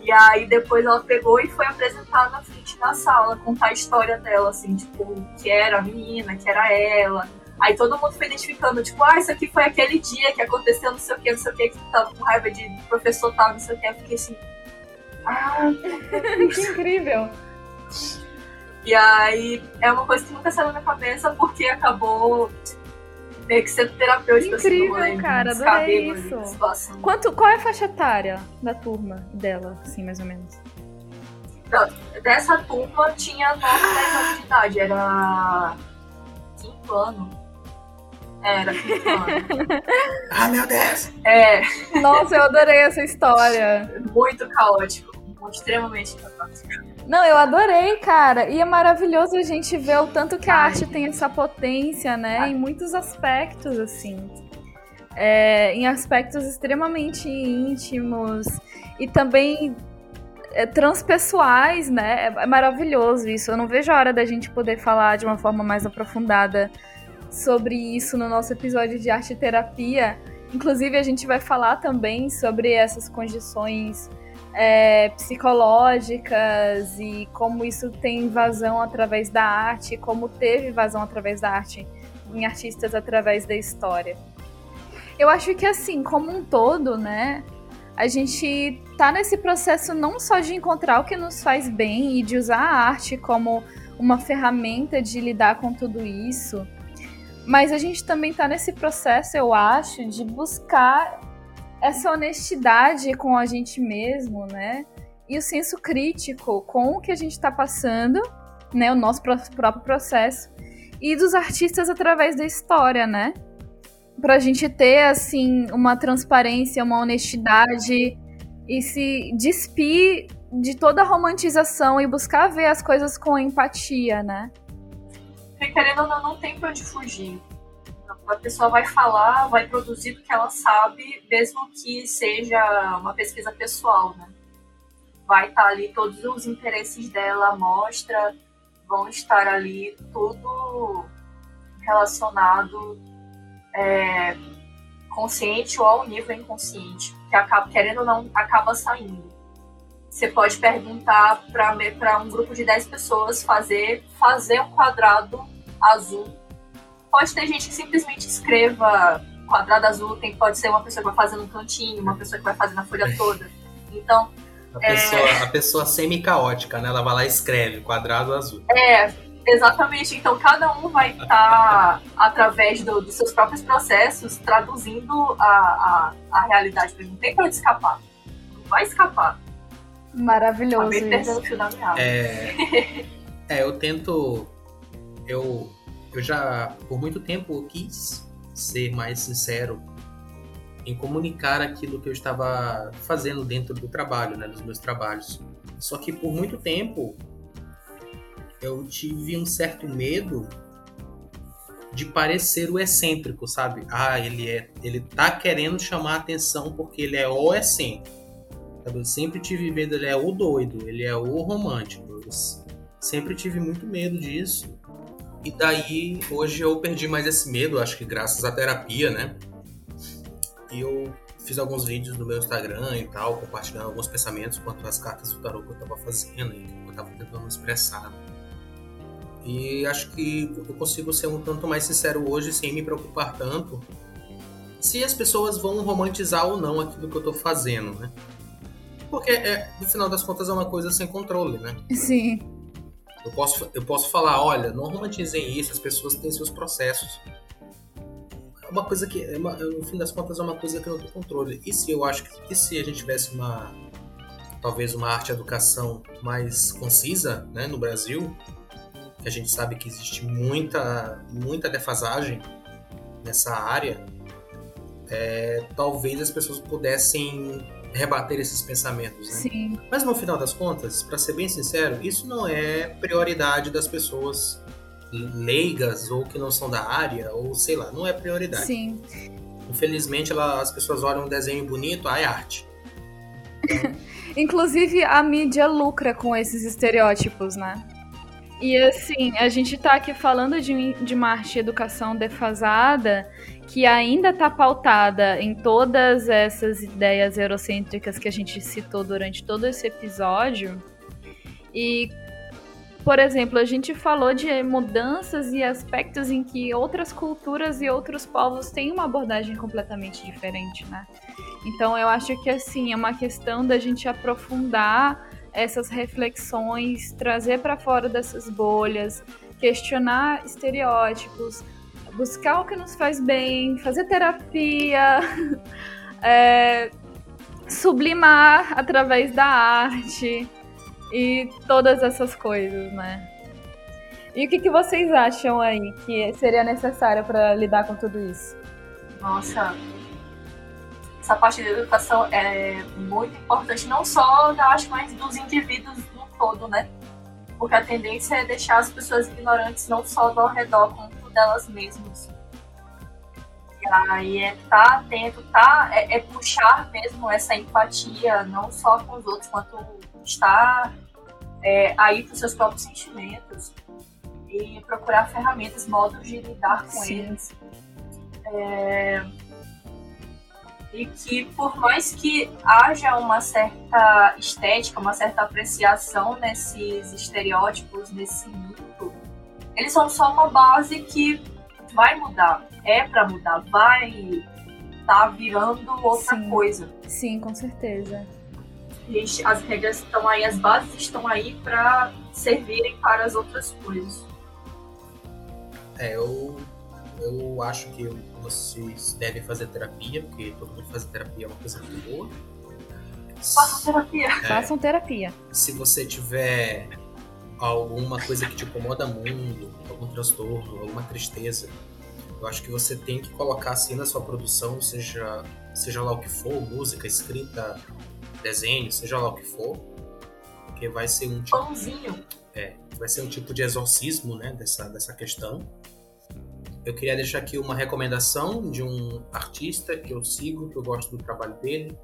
E aí depois ela pegou e foi apresentar na frente da sala, contar a história dela, assim, tipo, que era a menina, que era ela. Aí todo mundo foi identificando, tipo, ah, isso aqui foi aquele dia que aconteceu não sei o que, não sei o que, que tava com raiva de professor tal, não sei o que. Eu fiquei assim. Ah, que incrível! E aí é uma coisa que nunca saiu na minha cabeça porque acabou meio que sendo terapêutico. Assim, Incrível, assim, cara, adorei isso. Quanto, qual é a faixa etária da turma dela, assim, mais ou menos? Não, dessa turma tinha 9, 10 anos de idade, era quinto ano. Era ah, meu Deus! É. Nossa, eu adorei essa história. Muito caótico, extremamente caótico. Não, eu adorei, cara. E é maravilhoso a gente ver o tanto que a Ai, arte tem essa potência, né? Ai. Em muitos aspectos, assim. É, em aspectos extremamente íntimos e também é, transpessoais, né? É, é maravilhoso isso. Eu não vejo a hora da gente poder falar de uma forma mais aprofundada sobre isso no nosso episódio de arte terapia. Inclusive, a gente vai falar também sobre essas condições é, psicológicas e como isso tem vazão através da arte, como teve vazão através da arte em artistas através da história. Eu acho que assim, como um todo, né, a gente tá nesse processo não só de encontrar o que nos faz bem e de usar a arte como uma ferramenta de lidar com tudo isso, mas a gente também tá nesse processo, eu acho, de buscar essa honestidade com a gente mesmo, né? E o senso crítico com o que a gente está passando, né? O nosso próprio processo. E dos artistas através da história, né? Pra gente ter, assim, uma transparência, uma honestidade e se despir de toda a romantização e buscar ver as coisas com empatia, né? Porque querendo ou não, não tem pra onde fugir a pessoa vai falar, vai produzir o que ela sabe, mesmo que seja uma pesquisa pessoal, né? Vai estar ali todos os interesses dela, mostra, vão estar ali tudo relacionado é, consciente ou ao nível inconsciente, que acaba, querendo ou não, acaba saindo. você pode perguntar para um grupo de 10 pessoas fazer, fazer um quadrado azul. Pode ter gente que simplesmente escreva quadrado azul, tem, pode ser uma pessoa que vai fazer no cantinho, uma pessoa que vai fazer na folha toda. Então. A pessoa, é... a pessoa semi-caótica, né? Ela vai lá e escreve quadrado azul. É, exatamente. Então cada um vai estar, tá, através do, dos seus próprios processos, traduzindo a, a, a realidade. Não tem pra onde escapar. Não vai escapar. Maravilhoso. isso. É, é, eu tento. Eu, eu já, por muito tempo, quis ser mais sincero em comunicar aquilo que eu estava fazendo dentro do trabalho, né, dos meus trabalhos. Só que por muito tempo eu tive um certo medo de parecer o excêntrico, sabe? Ah, ele é, ele tá querendo chamar atenção porque ele é o excêntrico. Eu sempre tive medo, ele é o doido, ele é o romântico. Eu sempre tive muito medo disso. E daí, hoje eu perdi mais esse medo, acho que graças à terapia, né? E eu fiz alguns vídeos no meu Instagram e tal, compartilhando alguns pensamentos quanto às cartas do tarot que eu tava fazendo e que eu tava tentando expressar. E acho que eu consigo ser um tanto mais sincero hoje sem me preocupar tanto se as pessoas vão romantizar ou não aquilo que eu tô fazendo, né? Porque, é, no final das contas, é uma coisa sem controle, né? Sim. Eu posso, eu posso falar, olha, não romantizem isso, as pessoas têm seus processos. É uma coisa que, é uma, no fim das contas, é uma coisa que eu não tenho controle. E se eu acho que, e se a gente tivesse uma, talvez uma arte educação mais concisa, né, no Brasil, que a gente sabe que existe muita, muita defasagem nessa área, é, talvez as pessoas pudessem rebater esses pensamentos, né? Sim. Mas no final das contas, para ser bem sincero, isso não é prioridade das pessoas leigas ou que não são da área, ou sei lá, não é prioridade. Sim. Infelizmente, ela, as pessoas olham um desenho bonito, ah, é arte. Inclusive, a mídia lucra com esses estereótipos, né? E assim, a gente tá aqui falando de, de uma arte de educação defasada que ainda está pautada em todas essas ideias eurocêntricas que a gente citou durante todo esse episódio. E, por exemplo, a gente falou de mudanças e aspectos em que outras culturas e outros povos têm uma abordagem completamente diferente, né? Então, eu acho que assim é uma questão da gente aprofundar essas reflexões, trazer para fora dessas bolhas, questionar estereótipos, buscar o que nos faz bem, fazer terapia, é, sublimar através da arte e todas essas coisas, né? E o que, que vocês acham aí que seria necessário para lidar com tudo isso? Nossa, essa parte da educação é muito importante, não só da arte, mas dos indivíduos no todo, né? Porque a tendência é deixar as pessoas ignorantes não só ao redor, como delas mesmas. E aí é estar tá atento, tá, é, é, puxar mesmo essa empatia, não só com os outros, quanto estar é, aí para os seus próprios sentimentos e procurar ferramentas, modos de lidar com Sim. eles. É, e que por mais que haja uma certa estética, uma certa apreciação nesses estereótipos, nesse mito, eles são só uma base que vai mudar, é para mudar, vai tá virando outra Sim. coisa. Sim, com certeza. as regras estão aí, as bases estão aí para servirem para as outras coisas. É, eu, eu acho que vocês devem fazer terapia, porque todo mundo faz terapia é uma coisa muito boa. Façam terapia. É, Façam terapia. Se você tiver alguma coisa que te incomoda muito, algum transtorno, alguma tristeza, eu acho que você tem que colocar assim na sua produção, seja, seja lá o que for, música, escrita, desenho, seja lá o que for, porque vai ser um tipo, Pãozinho. É, vai ser um tipo de exorcismo, né, dessa, dessa questão. Eu queria deixar aqui uma recomendação de um artista que eu sigo, que eu gosto do trabalho dele,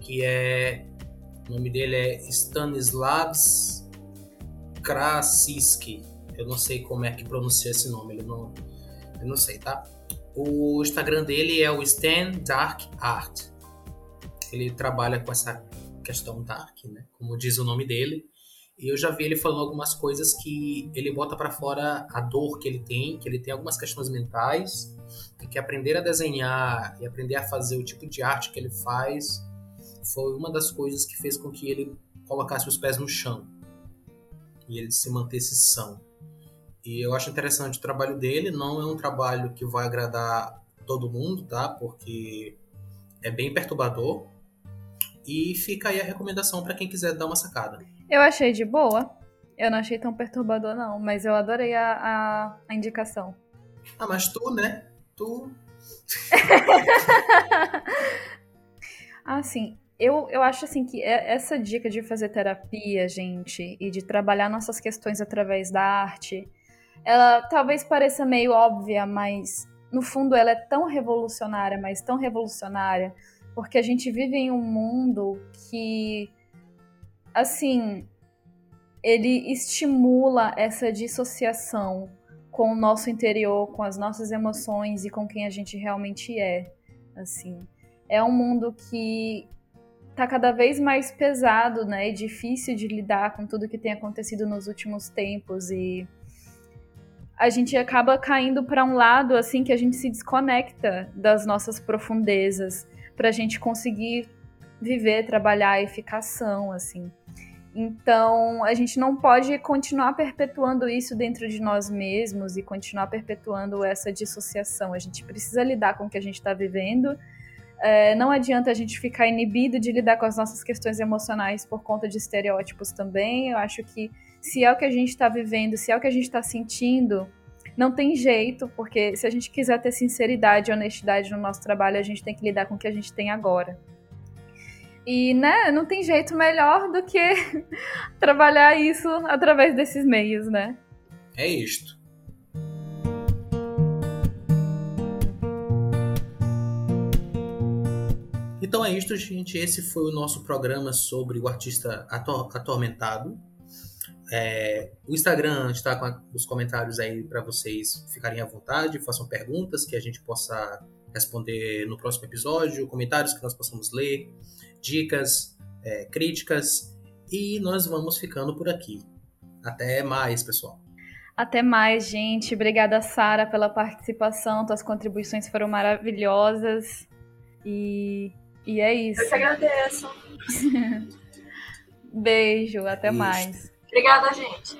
que é o nome dele é Stanislavs Krasiski. Eu não sei como é que pronuncia esse nome, ele não, eu não sei, tá? O Instagram dele é o Stan Dark Art. Ele trabalha com essa questão dark, né? Como diz o nome dele. E eu já vi ele falando algumas coisas que ele bota para fora a dor que ele tem, que ele tem algumas questões mentais, e que aprender a desenhar e aprender a fazer o tipo de arte que ele faz foi uma das coisas que fez com que ele colocasse os pés no chão e ele se mantesse são. E eu acho interessante o trabalho dele, não é um trabalho que vai agradar todo mundo, tá? Porque é bem perturbador. E fica aí a recomendação para quem quiser dar uma sacada. Eu achei de boa. Eu não achei tão perturbador, não, mas eu adorei a, a, a indicação. Ah, mas tu, né? Tu. ah, sim. Eu, eu acho assim que é, essa dica de fazer terapia, gente, e de trabalhar nossas questões através da arte, ela talvez pareça meio óbvia, mas no fundo ela é tão revolucionária, mas tão revolucionária, porque a gente vive em um mundo que assim, ele estimula essa dissociação com o nosso interior, com as nossas emoções e com quem a gente realmente é, assim. É um mundo que tá cada vez mais pesado, né, e difícil de lidar com tudo que tem acontecido nos últimos tempos e a gente acaba caindo para um lado assim que a gente se desconecta das nossas profundezas para a gente conseguir viver, trabalhar a eficação, assim. Então, a gente não pode continuar perpetuando isso dentro de nós mesmos e continuar perpetuando essa dissociação. A gente precisa lidar com o que a gente está vivendo. É, não adianta a gente ficar inibido de lidar com as nossas questões emocionais por conta de estereótipos também. Eu acho que se é o que a gente está vivendo, se é o que a gente está sentindo, não tem jeito, porque se a gente quiser ter sinceridade e honestidade no nosso trabalho, a gente tem que lidar com o que a gente tem agora. E, né, não tem jeito melhor do que trabalhar isso através desses meios, né? É isto. Então é isto, gente. Esse foi o nosso programa sobre o artista ator atormentado. É, o Instagram está com os comentários aí para vocês ficarem à vontade, façam perguntas que a gente possa responder no próximo episódio, comentários que nós possamos ler, dicas, é, críticas e nós vamos ficando por aqui. Até mais, pessoal. Até mais, gente. Obrigada, Sara, pela participação. Tuas contribuições foram maravilhosas. E, e é isso. Eu que agradeço. Beijo, até isso. mais. Obrigada, gente.